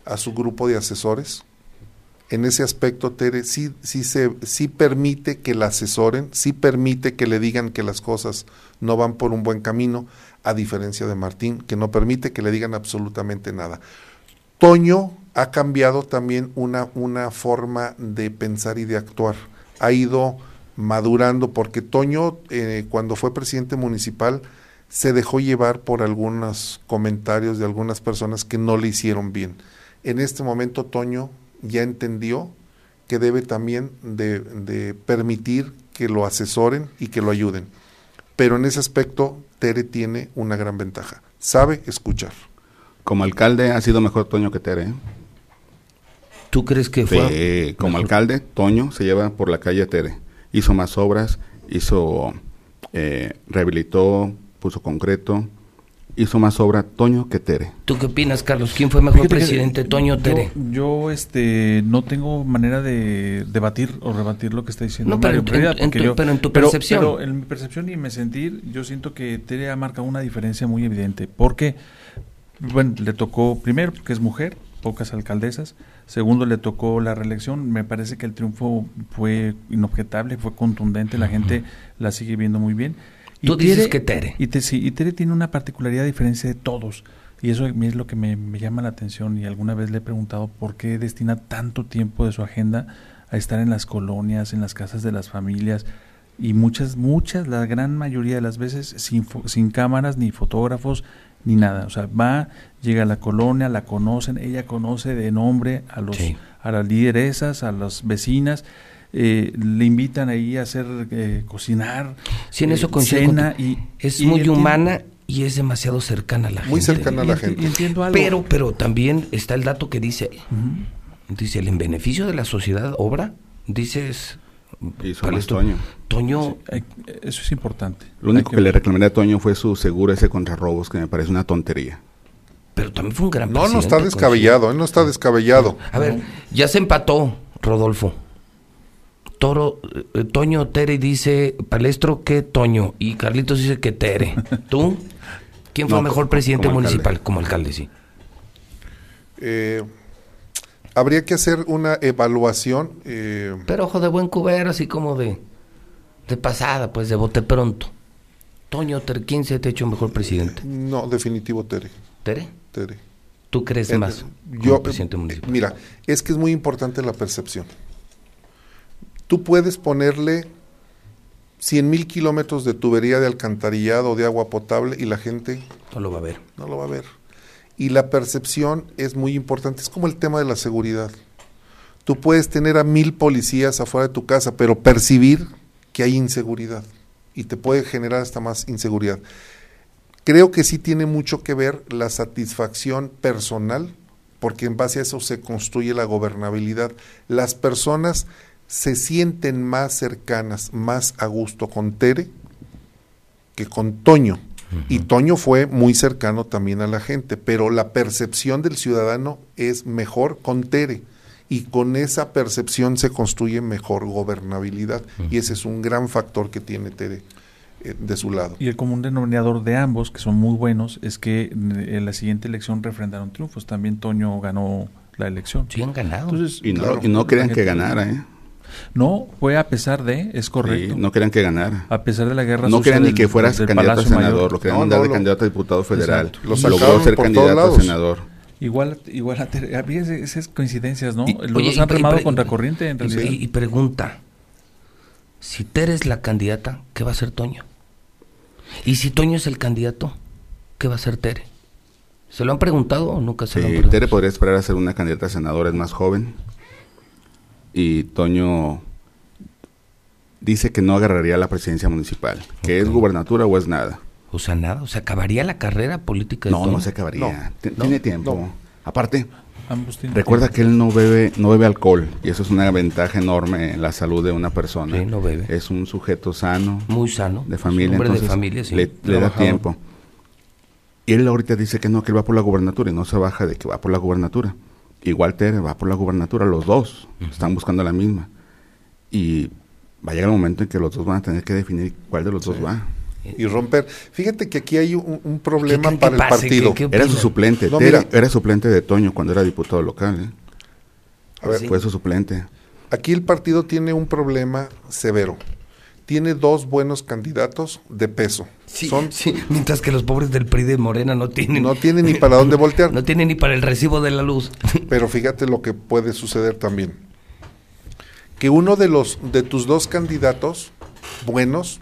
a su grupo de asesores. En ese aspecto, Tere sí, sí, se, sí permite que la asesoren, sí permite que le digan que las cosas no van por un buen camino, a diferencia de Martín, que no permite que le digan absolutamente nada. Toño ha cambiado también una, una forma de pensar y de actuar. Ha ido madurando, porque Toño, eh, cuando fue presidente municipal, se dejó llevar por algunos comentarios de algunas personas que no le hicieron bien. En este momento Toño ya entendió que debe también de, permitir que lo asesoren y que lo ayuden. Pero en ese aspecto Tere tiene una gran ventaja, sabe escuchar. Como alcalde ha sido mejor Toño que Tere. ¿eh? ¿Tú crees que fue? como alcalde, Toño se lleva por la calle Tere hizo más obras, hizo, eh, rehabilitó, puso concreto, hizo más obra Toño que Tere. ¿Tú qué opinas, Carlos? ¿Quién fue mejor presidente, Toño o Tere? Yo, este, no tengo manera de debatir o rebatir lo que está diciendo no, pero, en, tu, pero en tu percepción. Pero, en mi percepción y mi sentir, yo siento que Tere ha marcado una diferencia muy evidente. Porque, bueno, le tocó primero, porque es mujer, pocas alcaldesas. Segundo, le tocó la reelección. Me parece que el triunfo fue inobjetable, fue contundente, la gente la sigue viendo muy bien. Y Tú dices que Tere. Y, sí, y Tere tiene una particularidad diferencia de todos. Y eso a mí es lo que me, llama la atención. Y alguna vez le he preguntado por qué destina tanto tiempo de su agenda a estar en las colonias, en las casas de las familias. Y muchas, muchas, la gran mayoría de las veces sin, sin cámaras ni fotógrafos ni nada. O sea, va, llega a la colonia, la conocen, ella conoce de nombre a los a las lideresas, a las vecinas. Eh, le invitan ahí a hacer eh, cocinar, sí, en eso eh, y es muy humana y es demasiado cercana a la gente. Muy cercana a la gente. Entiendo algo. Pero, pero también está el dato que dice, dice, el en beneficio de la sociedad obra, dices, Toño. Toño. eso es importante. Lo único que, le reclamé a Toño fue su seguro ese contra robos, que me parece una tontería. Pero también fue un gran No, no está descabellado, él no está descabellado. A ver, ya se empató, Rodolfo. Toro, eh, Toño Tere dice, Palestro que Toño, y Carlitos dice que Tere. ¿Tú? ¿Quién fue el mejor presidente municipal? Como alcalde, sí. Eh, habría que hacer una evaluación. Eh, Pero ojo de buen cubero, así como de, de pasada, pues de bote pronto. Toño, Tere, ¿quién se te ha hecho mejor presidente? No, definitivo Tere. ¿Tere? Tere. ¿Tú crees más? Yo, presidente municipal? Mira, es que es muy importante la percepción. Tú puedes ponerle 100 mil kilómetros de tubería de alcantarillado de agua potable y la gente... No lo va a ver. No lo va a ver y la percepción es muy importante. Es como el tema de la seguridad. Tú puedes tener a mil policías afuera de tu casa, pero percibir que hay inseguridad y te puede generar hasta más inseguridad. Creo que sí tiene mucho que ver la satisfacción personal, porque en base a eso se construye la gobernabilidad. Las personas se sienten más cercanas, más a gusto con Tere que con Toño. Y Toño fue muy cercano también a la gente, pero la percepción del ciudadano es mejor con Tere. Y con esa percepción se construye mejor gobernabilidad. Y ese es un gran factor que tiene Tere eh, de su lado. Y el común denominador de ambos, que son muy buenos, es que en la siguiente elección refrendaron triunfos. También Toño ganó la elección. Sí, han ganado. y no, y no crean que ganara, ¿eh? No, fue a pesar de, es correcto. no querían que ganara. A pesar de la guerra No querían ni que fueras candidato a senador, lo querían mandar de candidato a diputado federal. Lo logró ser candidato a senador. Igual, igual, había esas coincidencias, ¿no? Los dos han remado contra corriente, en realidad. Y, pregunta, si Tere es la candidata, ¿qué va a ser Toño? Y si Toño es el candidato, ¿qué va a ser Tere? ¿Se lo han preguntado o nunca se lo han preguntado? Tere podría esperar a ser una candidata a senadora, es más joven y Toño dice que no agarraría la presidencia municipal, que es gubernatura o es nada. O sea, nada, o sea, acabaría la carrera política de No, no se acabaría. Tiene tiempo. Aparte, recuerda que él no bebe no bebe alcohol y eso es una ventaja enorme en la salud de una persona. Sí, no bebe. Es un sujeto sano. Muy sano. De familia, entonces de familia, sí. le, le da tiempo. Y él ahorita dice que no, que él va por la gubernatura y no se baja de que va por la gubernatura. Igual Tere va por la gubernatura, los dos están buscando la misma. Y va a llegar el momento en que los dos van a tener que definir cuál de los dos va. Y romper. Fíjate que aquí hay un, problema para el partido. era su suplente. era suplente de Toño cuando era diputado local. ¿eh? A ver, fue su suplente. Aquí el partido tiene un problema severo tiene dos buenos candidatos de peso. Sí, mientras que los pobres del PRI de Morena no tienen. No tienen ni para dónde voltear. No tienen ni para el recibo de la luz. Pero fíjate lo que puede suceder también. Que uno de los de tus dos candidatos buenos,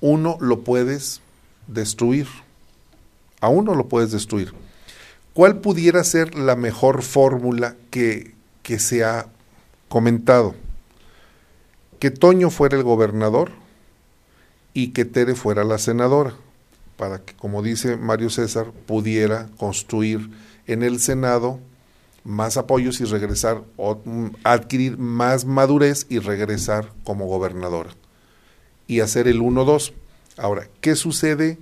uno lo puedes destruir. A uno lo puedes destruir. ¿Cuál pudiera ser la mejor fórmula que, que se ha comentado? que Toño fuera el gobernador y que Tere fuera la senadora, para que, como dice Mario César, pudiera construir en el Senado más apoyos y regresar, o, mm, adquirir más madurez y regresar como gobernadora. Y hacer el 1-2. Ahora, ¿qué sucede?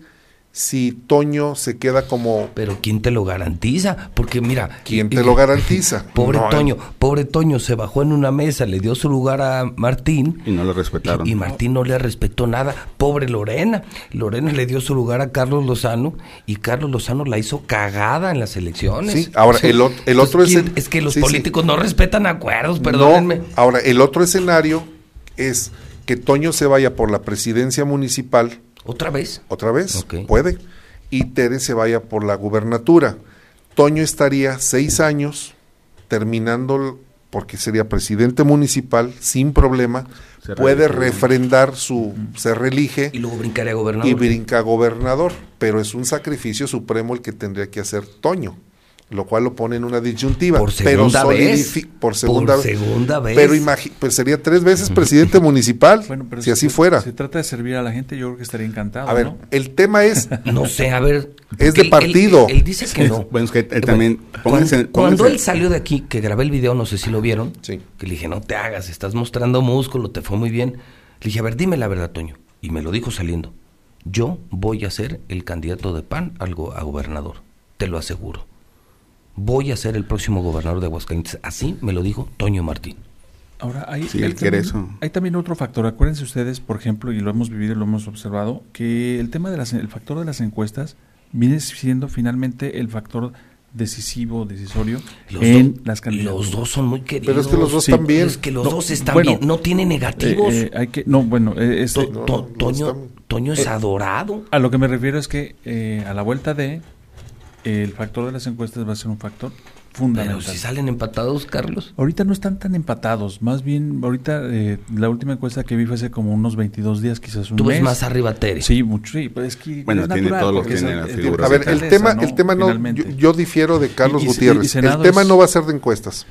Si Toño se queda como... Pero ¿quién te lo garantiza? Porque mira... ¿Quién te lo garantiza? Pobre Toño, pobre Toño se bajó en una mesa, le dio su lugar a Martín. Y no lo respetaron. Y, Martín no le respetó nada. Pobre Lorena. Lorena le dio su lugar a Carlos Lozano y Carlos Lozano la hizo cagada en las elecciones. Sí, ahora el, el otro es... es que los políticos no respetan acuerdos, perdónenme. ahora el otro escenario es que Toño se vaya por la presidencia municipal ¿Otra vez? Otra vez, puede. Y Tere se vaya por la gubernatura. Toño estaría seis años terminando, porque sería presidente municipal sin problema, puede refrendar su, se reelige. Y luego brincaría gobernador. Y brinca gobernador, pero es un sacrificio supremo el que tendría que hacer Toño lo cual lo pone en una disyuntiva. Por segunda vez. Por segunda, segunda vez. Pero pues sería tres veces presidente municipal, si así fuera. Se trata de servir a la gente, yo creo que estaría encantado. A ver, el tema es... no sé, a ver... Es de partido. Él, dice que no. Bueno, es que también... cuando, él salió de aquí, que grabé el video, no sé si lo vieron, que le dije, no te hagas, estás mostrando músculo, te fue muy bien. Le dije, a ver, dime la verdad, Toño. Y me lo dijo saliendo. Yo voy a ser el candidato de PAN algo a gobernador, te lo aseguro voy a ser el próximo gobernador de Aguascalientes. Así me lo dijo Toño Martín. Ahora, hay, hay, también, otro factor. Acuérdense ustedes, por ejemplo, y lo hemos vivido y lo hemos observado, que el tema del factor de las encuestas viene siendo finalmente el factor decisivo, decisorio en las candidaturas. Los dos son muy queridos. Pero es que los dos también. Es que los dos están bien, no tiene negativos. Eh, eh, hay que, no, bueno, eh, este, Toño, Toño es adorado. A lo que me refiero es que a la vuelta de el factor de las encuestas va a ser un factor fundamental. Pero si salen empatados, Carlos. Ahorita no están tan empatados. Más bien, ahorita eh, la última encuesta que vi fue hace como unos 22 días, quizás un Tú ves más arriba Tere. Sí, mucho. Sí, pues es que bueno, tiene todo lo que tiene la figura. A ver, el tema, el tema no, yo, difiero de Carlos Gutiérrez. el tema no va a ser de encuestas.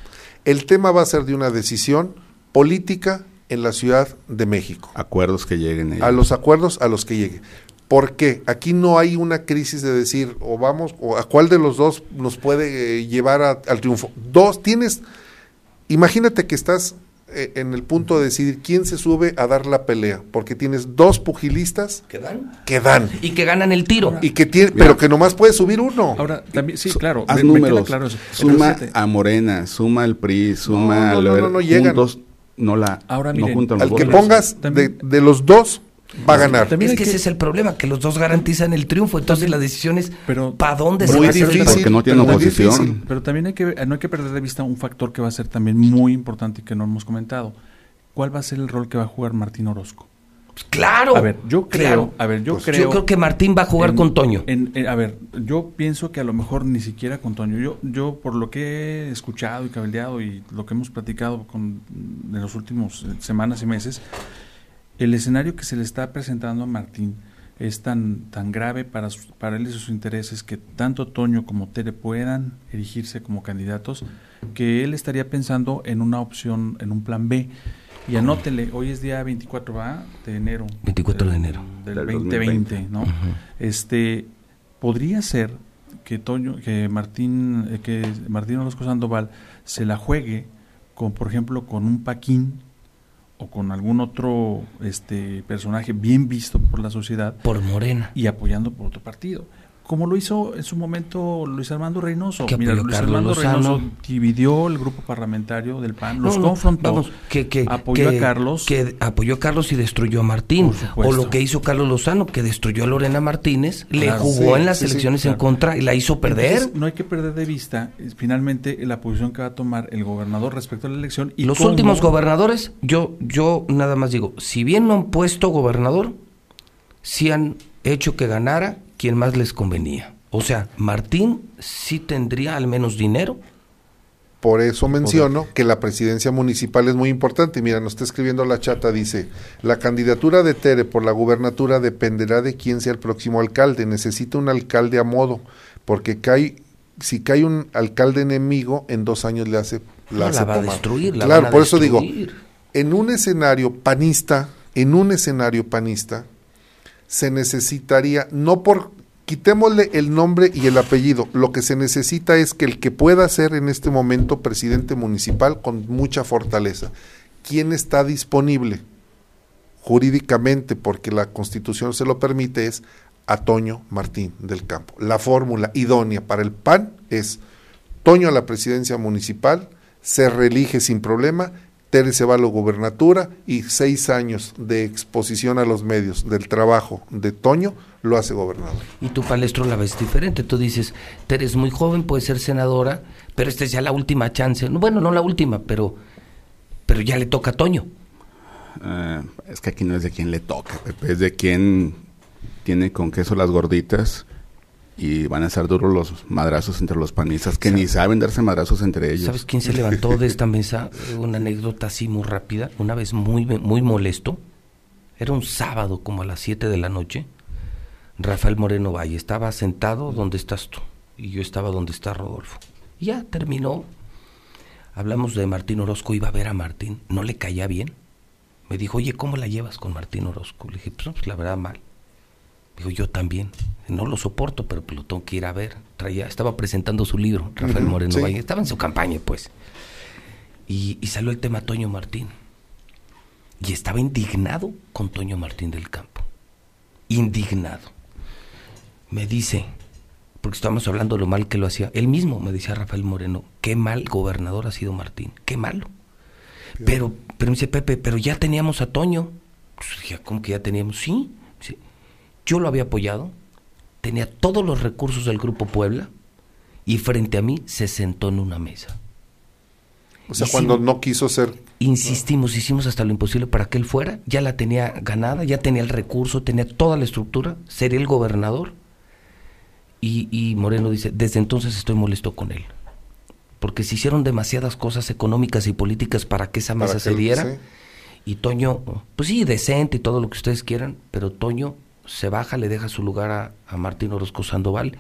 El tema va a ser de una decisión política en la Ciudad de México. Acuerdos que lleguen. Ellos. A los acuerdos a los que llegue. ¿Por qué? Aquí no hay una crisis de decir o vamos o a cuál de los dos nos puede eh, llevar a, al triunfo. Dos, tienes, imagínate que estás eh, en el punto de decidir quién se sube a dar la pelea, porque tienes dos pugilistas ¿Que dan? que dan Y que ganan el tiro. y que tiene, pero que nomás puede subir uno. Ahora, también, sí, claro. Haz me- números. claro eso. Suma a Morena, suma al PRI, suma no, al no, no, no llegan. juntos, no la Ahora no miren, juntan los Al que votos. pongas de, de los dos va a ganar. También es que, que- ese es el problema, que los dos garantizan el triunfo. Entonces la decisión es Pero- ¿para dónde se Muy va a hacer el difícil. Porque no tiene oposición. difícil. Pero también hay que, no hay que perder de vista un factor que va a ser también muy importante y que no hemos comentado. ¿Cuál va a ser el rol que va a jugar Martín Orozco? Pues claro. A ver, yo creo, claro. a ver, yo Pues creo. Yo creo que Martín va a jugar en- con Toño. en- en- a ver, yo pienso que a lo mejor ni siquiera con Toño. Yo, yo por lo que he escuchado y cabildeado y lo que hemos platicado con, en los últimos eh, semanas y meses, el escenario que se le está presentando a Martín es tan, tan grave para, sus- para él y sus intereses que tanto Toño como Tere puedan erigirse como candidatos, que él estaría pensando en una opción, en un plan B. Y anótele, hoy es día 24 ¿va? de enero. 24 de enero. Del, Del 2020, 2020. ¿no? Este, podría ser que Toño, que Martín, eh, que Martín Orozco Sandoval se la juegue con, por ejemplo, con un Paquín o con algún otro este personaje bien visto por la sociedad Por Morena. y apoyando por otro partido. Como lo hizo en su momento Luis Armando Reynoso. Que Mira, apoyó Luis Carlos Armando Lozano. Reynoso dividió el grupo parlamentario del PAN, los No, no, confrontó, vamos, que, que, apoyó que- a Carlos. Que apoyó a Carlos y destruyó a Martín. O lo que hizo Carlos Lozano, que destruyó a Lorena Martínez, le jugó Sí, en las sí, sí, elecciones en contra y la hizo perder. Entonces, no hay que perder de vista eh, finalmente la posición que va a tomar el gobernador respecto a la elección y Los cómo- últimos gobernadores, yo, yo nada más digo, si bien no han puesto gobernador, sí han hecho que ganara quien más les convenía. O sea, Martín sí tendría al menos dinero. Por eso menciono que la presidencia municipal es muy importante. Mira, nos está escribiendo la chata, dice, la candidatura de Tere por la gubernatura dependerá de quién sea el próximo alcalde. Necesita un alcalde a modo, porque cae, si cae un alcalde enemigo, en dos años le hace No, la, hace va a destruir, la claro, van a por eso digo, en un escenario panista, en un escenario panista, se necesitaría, no por, quitémosle el nombre y el apellido, lo que se necesita es que el que pueda ser en este momento presidente municipal con mucha fortaleza, ¿quién está disponible jurídicamente, porque la constitución se lo permite, es a Toño Martín del Campo. La fórmula idónea para el PAN es Toño a la presidencia municipal, se reelige sin problema, Tere se va a la gubernatura y seis años de exposición a los medios del trabajo de Toño lo hace gobernador. Y tu palestro la ves diferente. Tú dices, tú eres muy joven, puedes ser senadora, pero esta es ya la última chance. No, Bueno, no la última, pero, pero ya le toca a Toño. Eh, es que aquí no es de quien le toca, Pepe, es de quien tiene con queso las gorditas y van a ser duros los madrazos entre los panistas que ni saben darse madrazos entre ellos. ¿Sabes quién se levantó de esta mesa? Una anécdota así muy rápida. Una vez muy, muy molesto. Era un sábado como a las 7 de la noche. Rafael Moreno Valle estaba sentado donde estás tú. Y yo estaba donde está Rodolfo. Y ya terminó. Hablamos de Martín Orozco. Iba a ver a Martín. No le caía bien. Me dijo, oye, ¿cómo la llevas con Martín Orozco? Le dije, pues, pues la verdad mal. Dijo, yo también. No lo soporto, pero pues, lo tengo que ir a ver. Traía, estaba presentando su libro, Rafael Moreno sí. Valle. Estaba en su campaña, pues. Y, y salió el tema Toño Martín. Y estaba indignado con Toño Martín del Campo. Indignado. Me dice, porque estábamos hablando de lo mal que lo hacía. Él mismo me decía Rafael Moreno, qué mal gobernador ha sido Martín, qué malo. Pero, pero me dice Pepe, pero ya teníamos a Toño. Pues dije, ¿cómo que ya teníamos? Sí. Yo lo había apoyado, tenía todos los recursos del Grupo Puebla y frente a mí se sentó en una mesa. O sea, cuando no quiso ser Insistimos, hicimos hasta lo imposible para que él fuera, ya la tenía ganada, ya tenía el recurso, tenía toda la estructura, sería el gobernador. Y, y Moreno dice, desde entonces estoy molesto con él, porque se hicieron demasiadas cosas económicas y políticas para que esa que se diera. sí. Y Toño, pues sí, decente y todo lo que ustedes quieran, pero Toño se baja, le deja su lugar a, a Martín Orozco Sandoval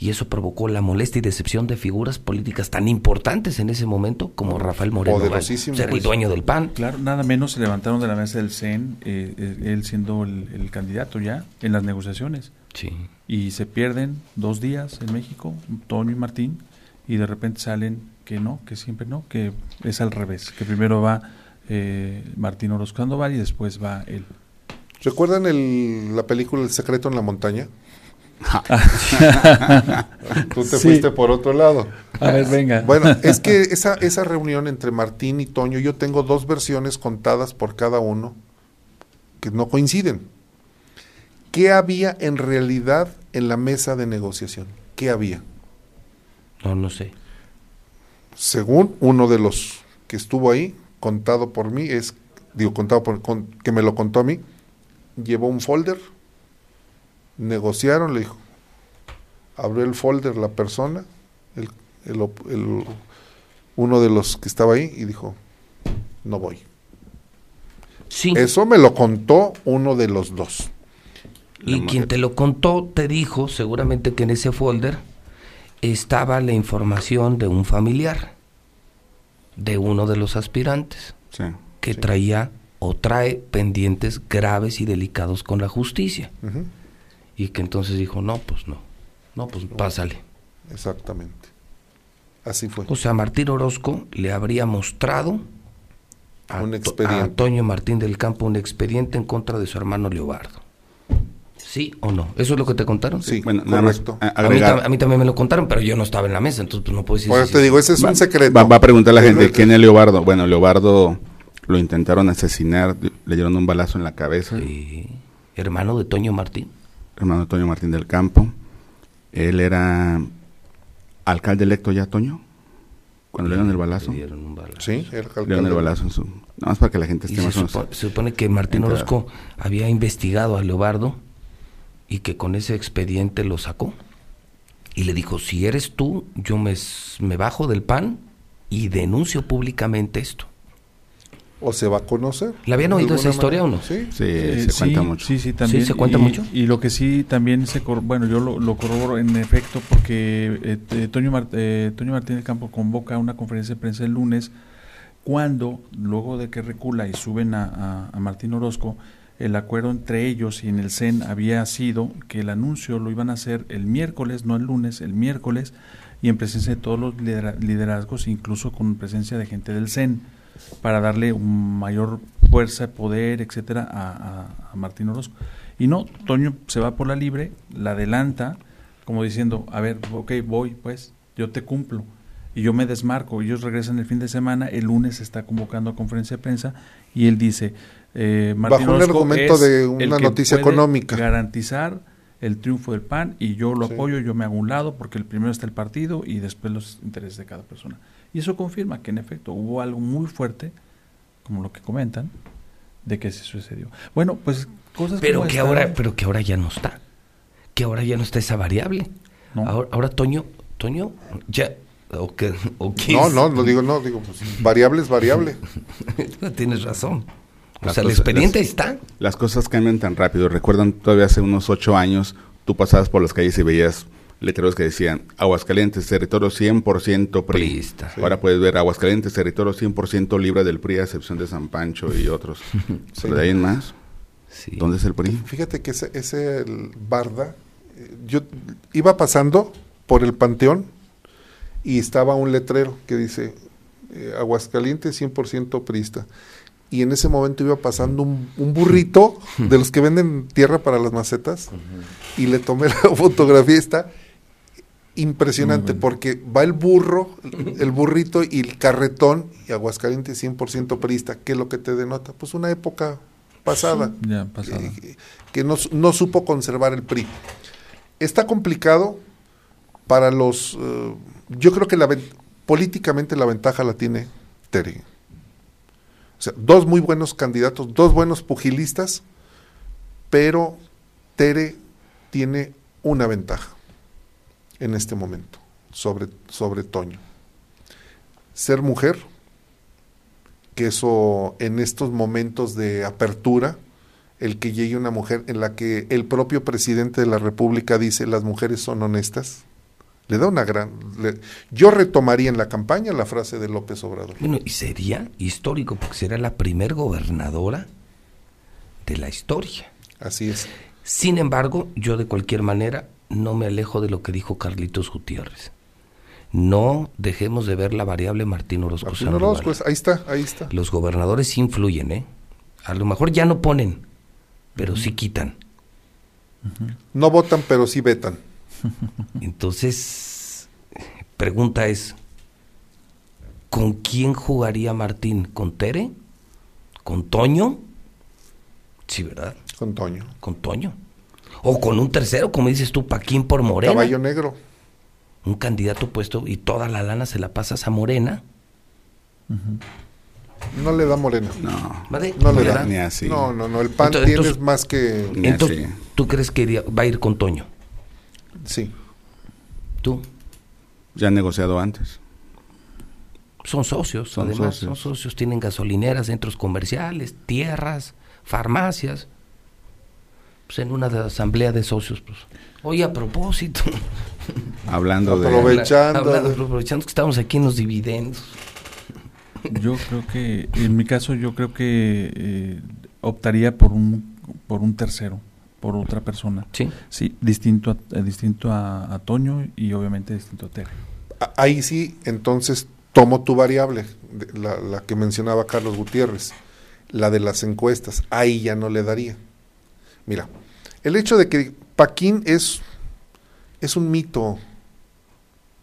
y eso provocó la molestia y decepción de figuras políticas tan importantes en ese momento como Rafael Moreno Poderosísimo, ser el dueño del PAN. Claro, nada menos se levantaron de la mesa del CEN, eh, eh, él siendo el, el candidato ya en las negociaciones. Sí. Y se pierden dos días en México, Toño y Martín, y de repente salen que no, que siempre no, que es al revés, que primero va eh, Martín Orozco Sandoval y después va él. ¿Recuerdan el- la película El secreto en la montaña? Tú te Sí. fuiste por otro lado. A ver, venga. Bueno, es que esa, esa reunión entre Martín y Toño, yo tengo dos versiones contadas por cada uno que no coinciden. ¿Qué había en realidad en la mesa de negociación? ¿Qué había? No, no sé. Según uno de los que estuvo ahí, contado por mí, es, digo, contado por, con- que me lo contó a mí, llevó un folder, negociaron, le dijo, abrió el folder la persona, el, el uno de los que estaba ahí, y dijo, no voy. Sí. Eso me lo contó uno de los dos. Y quien te lo contó te dijo seguramente que en ese folder estaba la información de un familiar de uno de los aspirantes Sí. que traía o trae pendientes graves y delicados con la justicia. Y que entonces dijo, no, pues no, no, pues pásale. Exactamente. Así fue. O sea, Martín Orozco le habría mostrado a, Un a Toño Martín del Campo un expediente en contra de su hermano Leobardo. ¿Sí o no? ¿Eso es lo que te contaron? Sí, Bueno, nada más correcto. a- A mí, a también me lo contaron, pero yo no estaba en la mesa, entonces pues, no puedo decir si eso te digo, ese es Va- un secreto. Va, va a preguntar la gente quién es Leobardo. Bueno, Leobardo lo intentaron asesinar, le dieron un balazo en la cabeza, Sí. Hermano de Toño Martín. hermano Toño Martín del Campo. Él era alcalde electo ya, Toño, cuando le dieron el balazo. Le Le dieron un balazo. Sí, era dieron el alcalde. balazo en su... Nada más para que la gente esté se, más o menos... supo- se supone que Martín. Orozco había investigado a Leobardo y que con ese expediente lo sacó. Y le dijo, si eres tú, yo me, me bajo del pan y denuncio públicamente esto. ¿O se va a conocer? ¿La habían oído esa historia manera. o no? Sí. Sí, Eh, se cuenta mucho. Sí, sí, también. ¿se cuenta y, mucho? Y lo que sí también se, cor- bueno, yo lo, lo corroboro en efecto porque eh, eh, Toño, Mar- eh, Toño Martín del Campo convoca una conferencia de prensa el lunes cuando, luego de que recula y suben a, a- a Martín Orozco, el acuerdo entre ellos y en el CEN había sido que el anuncio lo iban a hacer el miércoles, no el lunes, el miércoles, y en presencia de todos los lidera- liderazgos, incluso con presencia de gente del CEN para darle un mayor fuerza, poder, etcétera, a, a- a Martín Orozco. Y no, Toño se va por la libre, la adelanta, como diciendo, a ver, ok, voy, pues, yo te cumplo. Y yo me desmarco, ellos regresan el fin de semana, el lunes se está convocando a conferencia de prensa y él dice, eh, Martín Bajo un Orozco argumento es de el una que noticia puede económica. Garantizar el triunfo del PAN y yo lo Sí. apoyo, yo me hago un lado porque el primero está el partido y después los intereses de cada persona. Y eso confirma que en efecto hubo algo muy fuerte, como lo que comentan, de que se sucedió. Bueno, pues cosas Pero como que esta, ahora, pero que ahora ya no está. Que ahora ya no está esa variable. ¿no? Ahora, ahora Toño, Toño, ya, o que, o que No, es- no, no digo, no, digo, pues, variable es variable. Tienes razón. O Las sea, el cosas- expediente las- está. Las cosas cambian tan rápido. Recuerdan todavía hace unos ocho años, tú pasabas por las calles y veías letreros que decían Aguascalientes, territorio 100% PRI. Priista. Sí. Ahora puedes ver Aguascalientes, territorio 100% libre del PRI, a excepción de San Pancho y otros. Pero de ahí en más, Sí. ¿dónde es el PRI? Fíjate que ese, ese el Barda, eh, yo iba pasando por el panteón y estaba un letrero que dice eh, Aguascalientes 100% prista. Y en ese momento iba pasando un, un burrito de los que venden tierra para las macetas y le tomé la fotografía. Está impresionante porque va el burro, el burrito y el carretón y Aguascalientes 100% prista. ¿Qué es lo que te denota? Pues una época pasada Ya, pasada. que, que no, no supo conservar el PRI. Está complicado para los... eh, yo creo que la, políticamente la ventaja la tiene Tere. O sea, dos muy buenos candidatos, dos buenos pugilistas, pero Tere tiene una ventaja en este momento sobre, sobre Toño. Ser mujer, que eso en estos momentos de apertura, el que llegue una mujer en la que el propio presidente de la República dice las mujeres son honestas, Le da una gran... le- yo retomaría en la campaña la frase de López Obrador. Bueno, y sería histórico porque sería la primer gobernadora de la historia. Así es. Sin embargo, yo de cualquier manera no me alejo de lo que dijo Carlitos Gutiérrez. No dejemos de ver la variable Martín Orozco Martín. Orozco, es- ahí está, ahí está. Los gobernadores sí influyen, ¿eh? A lo mejor ya no ponen, pero sí quitan. No votan, pero sí vetan. Entonces, pregunta es, ¿con quién jugaría Martín? ¿Con Tere? ¿Con Toño? Sí, ¿verdad? Con Toño. Con Toño. O con un tercero, como dices tú, Paquín por Morena. Caballo negro. Un candidato puesto y toda la lana se la pasas a Morena. No le da morena. No. ¿vale? No le ¿Le da. Ni así. No, no, no. El PAN Entonces- tienes entonces- más que... Ni Entonces, así. ¿tú crees que iría- va a ir con Toño? Sí. ¿Tú? Ya han negociado antes. Son socios, Son además, socios. son socios, tienen gasolineras, centros comerciales, tierras, farmacias. Pues en una de- asamblea de socios, pues. Oye, a propósito, Hablando de... Aprovechando. hablando- aprovechando que estamos aquí en los dividendos. Yo creo que, en mi caso, yo creo que eh, optaría por un, por un tercero, por otra persona. Sí. Sí, distinto a, eh, distinto a, a Toño y obviamente distinto a Tere. Ahí sí, entonces tomo tu variable, la que mencionaba Carlos Gutiérrez, la de las encuestas. Ahí ya no le daría. Mira, el hecho de que Paquín es, es un mito.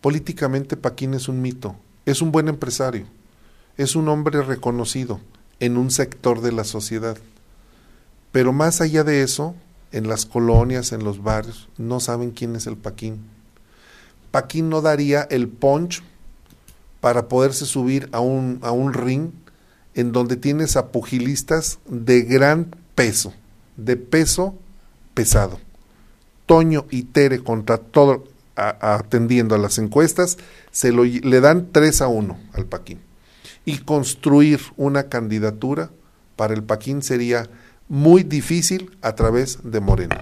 Políticamente Paquín es un mito. Es un buen empresario. Es un hombre reconocido en un sector de la sociedad. Pero más allá de eso, en las colonias, en los barrios, no saben quién es el Paquín. Paquín no daría el punch para poderse subir a un, a un ring en donde tienes a pugilistas de gran peso, de peso pesado. Toño y Tere contra todo, a- atendiendo a las encuestas, se lo, le dan 3 a 1 al Paquín. Y construir una candidatura para el Paquín sería muy difícil a través de Moreno.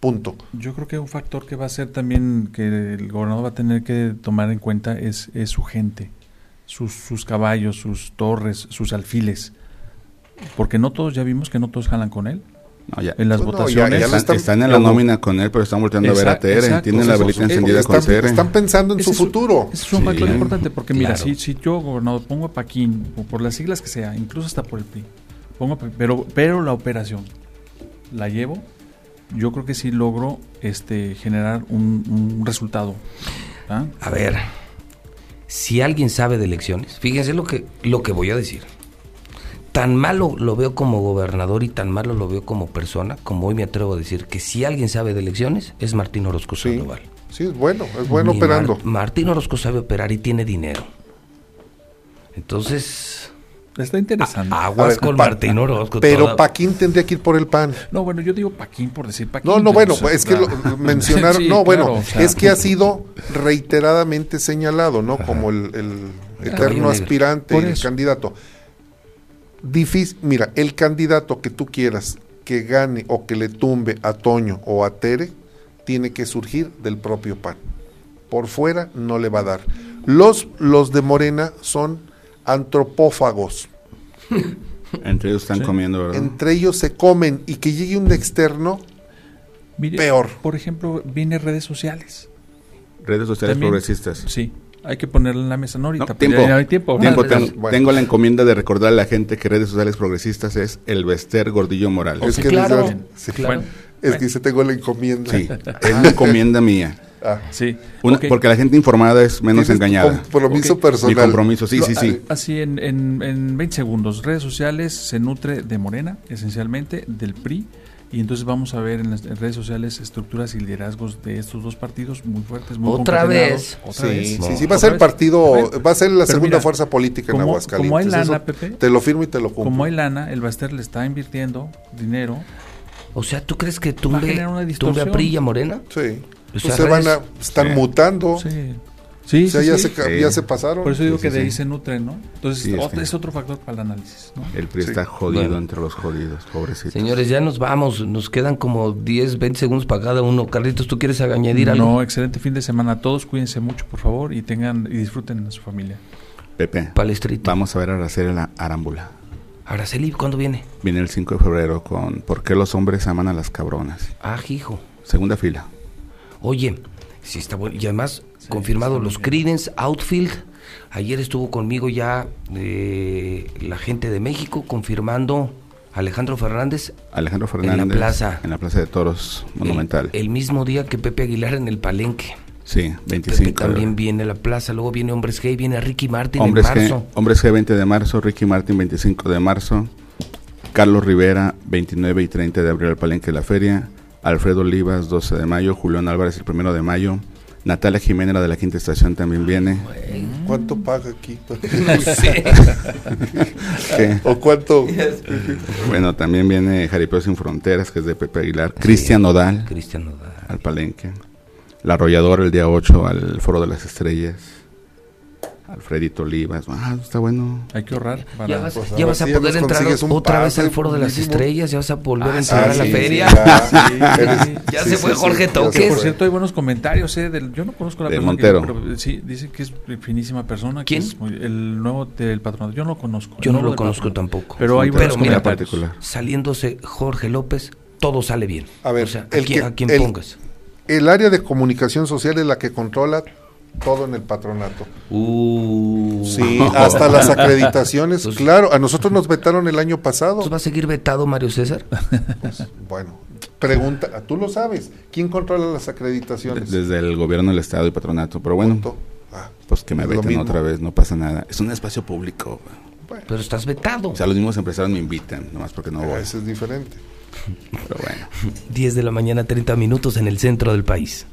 Punto. Yo creo que un factor que va a ser también que el gobernador va a tener que tomar en cuenta es, es su gente, sus, sus caballos, sus torres, sus alfiles. Porque no todos, ya vimos que no todos jalan con él. No, ya. En las Pues no, ya- votaciones. ya lo Están, en la nómina con él, pero están volteando a ver a Tere. exacto. Tienen la velita encendida con están, Tere. están pensando en su futuro. Ese es un Sí. factor importante porque mira, si, si yo gobernador pongo a Paquín, o por las siglas que sea, incluso hasta por el PRI, pongo pero, pero la operación la llevo, yo creo que sí logro este generar un, un resultado. ¿ah? A ver, si alguien sabe de elecciones, fíjense lo que, lo que voy a decir. Tan malo lo veo como gobernador y tan malo lo veo como persona, como hoy me atrevo a decir que si alguien sabe de elecciones es Martín Orozco Sí, Sandoval. sí, es bueno, es bueno operando. Mar- Martín Orozco sabe operar y tiene dinero. Entonces, Está interesante. A aguas ver, con pa- Martín Orozco. Pero toda- Paquín tendría que ir por el pan. No, bueno, yo digo Paquín por decir Paquín. No, no, bueno, o sea, es que lo, mencionaron, Sí, no, bueno, claro, o sea, es que ha sido reiteradamente señalado, ¿no? Como el, eterno aspirante y el eso. candidato. Difícil, mira, el candidato que tú quieras que gane o que le tumbe a Toño o a Tere, tiene que surgir del propio PAN. Por fuera no le va a dar. Los, los de Morena son antropófagos. Entre ellos están Sí. comiendo, ¿verdad? Entre ellos se comen y que llegue un externo, Mire, peor. Por ejemplo, viene redes sociales. Redes sociales También- progresistas. Sí, hay que ponerla en la mesa, ¿no? Ahorita, No, tiempo. ya no hay tiempo. Tiempo, ¿verdad? ten- Bueno. Tengo la encomienda de recordar a la gente que redes sociales progresistas es el Bester Gordillo Morales. Es Sí, que claro, desde- sí, Bueno, claro. es que dice tengo la encomienda. Sí, es una encomienda mía. Ah. sí. Una-. Porque la gente informada es menos engañada. Compromiso Ok. personal. Mi compromiso, sí, Lo- sí, sí. Así en, en, en 20 segundos. Redes sociales se nutre de Morena, esencialmente, del PRI. Y entonces vamos a ver en las en redes sociales estructuras y liderazgos de estos dos partidos muy fuertes, muy Otra vez. Otra Sí, vez. sí, No. sí, va a ser vez. partido, va a ser la pero segunda mira, fuerza política en Aguascalientes. como hay lana, Eso Pepe. Te lo firmo y te lo cumplo. Como hay lana, el Baster le está invirtiendo dinero. O sea, ¿tú crees que Va a tumbe, tumbe a PRI y a Morena? Sí. O Pues se van a, están Sí. mutando. Sí. Sí, o sea, sí, ya, sí. Se, ya se pasaron. Por eso digo Sí, que sí, de ahí sí. se nutren, ¿no? Entonces Sí, es ot- que- es otro factor para el análisis, ¿no? El PRI Sí. está jodido Bueno. entre los jodidos, pobrecito. Señores, ya nos vamos. Nos quedan como 10, 20 segundos para cada uno. Carlitos, ¿tú quieres añadir algo? No, excelente fin de semana a todos. Cuídense mucho, por favor, y tengan y disfruten a su familia. Pepe, Palestrito. vamos a ver a Araceli la Arámbula. Araceli, ¿cuándo viene? Viene el 5 de febrero con ¿Por qué los hombres aman a las cabronas? Ah, hijo. Segunda fila. Oye, sí está bueno. Y además, confirmado está muy los bien. Creedence Outfield. Ayer estuvo conmigo ya eh, la gente de México confirmando Alejandro Fernández Alejandro Fernández. plaza. En la Plaza de Toros Monumental. El, el mismo día que Pepe Aguilar en el Palenque. sí, Pepe 25 de también viene a la plaza. Luego viene Hombres Gay, viene Ricky Martin Hombres en G, marzo. Hombres G 20 de marzo, Ricky Martin 25 de marzo, Carlos Rivera 29 y 30 de abril al Palenque de la Feria, Alfredo Olivas 12 de mayo, Julián Álvarez el primero de mayo, Natalia Jiménez la de la quinta estación también viene. ¿Cuánto paga aquí? No sé. ¿Qué? ¿O cuánto? Bueno, también viene Jaripeo Sin Fronteras, que es de Pepe Aguilar, Cristian Nodal Cristian Nodal. al Palenque, La Arrolladora el día 8 al Foro de las Estrellas, Alfredito Olivas, ah, está bueno. Hay que ahorrar para... Ya vas, pues, a ya vas a si poder entrar otra vez al Foro de las mínimo. Estrellas, ya vas a volver a Ah, entrar Ah, a la sí, feria. ya. Sí, Eres- Ya sí, se sí, fue sí, Jorge Toques. Que por cierto hay buenos comentarios, ¿eh? Del, yo no conozco a la De persona Montero. que... pero sí, dice que es finísima persona. que ¿Quién? es muy- el nuevo del patronato. Yo no lo conozco. Yo no lo conozco patronato. tampoco. Pero hay Pero buenos mira, comentarios. particular. Saliéndose Jorge López, todo sale bien. A ver, o sea, el a quien, que- pongas. El área de comunicación social es la que controla todo en el patronato. Uh. Sí, hasta las acreditaciones. Pues- claro, a nosotros nos vetaron el año pasado. Pues va a seguir vetado Mario César. Bueno, pregunta, tú lo sabes. ¿Quién controla las acreditaciones? Desde el gobierno del estado y patronato, pero bueno. Ah, pues que me veten otra vez, no pasa nada. Es un espacio público. Pero estás vetado. O sea, los mismos empresarios me invitan, nomás porque no voy. eso es diferente. Pero bueno. 10 de la mañana, 30 minutos en el centro del país.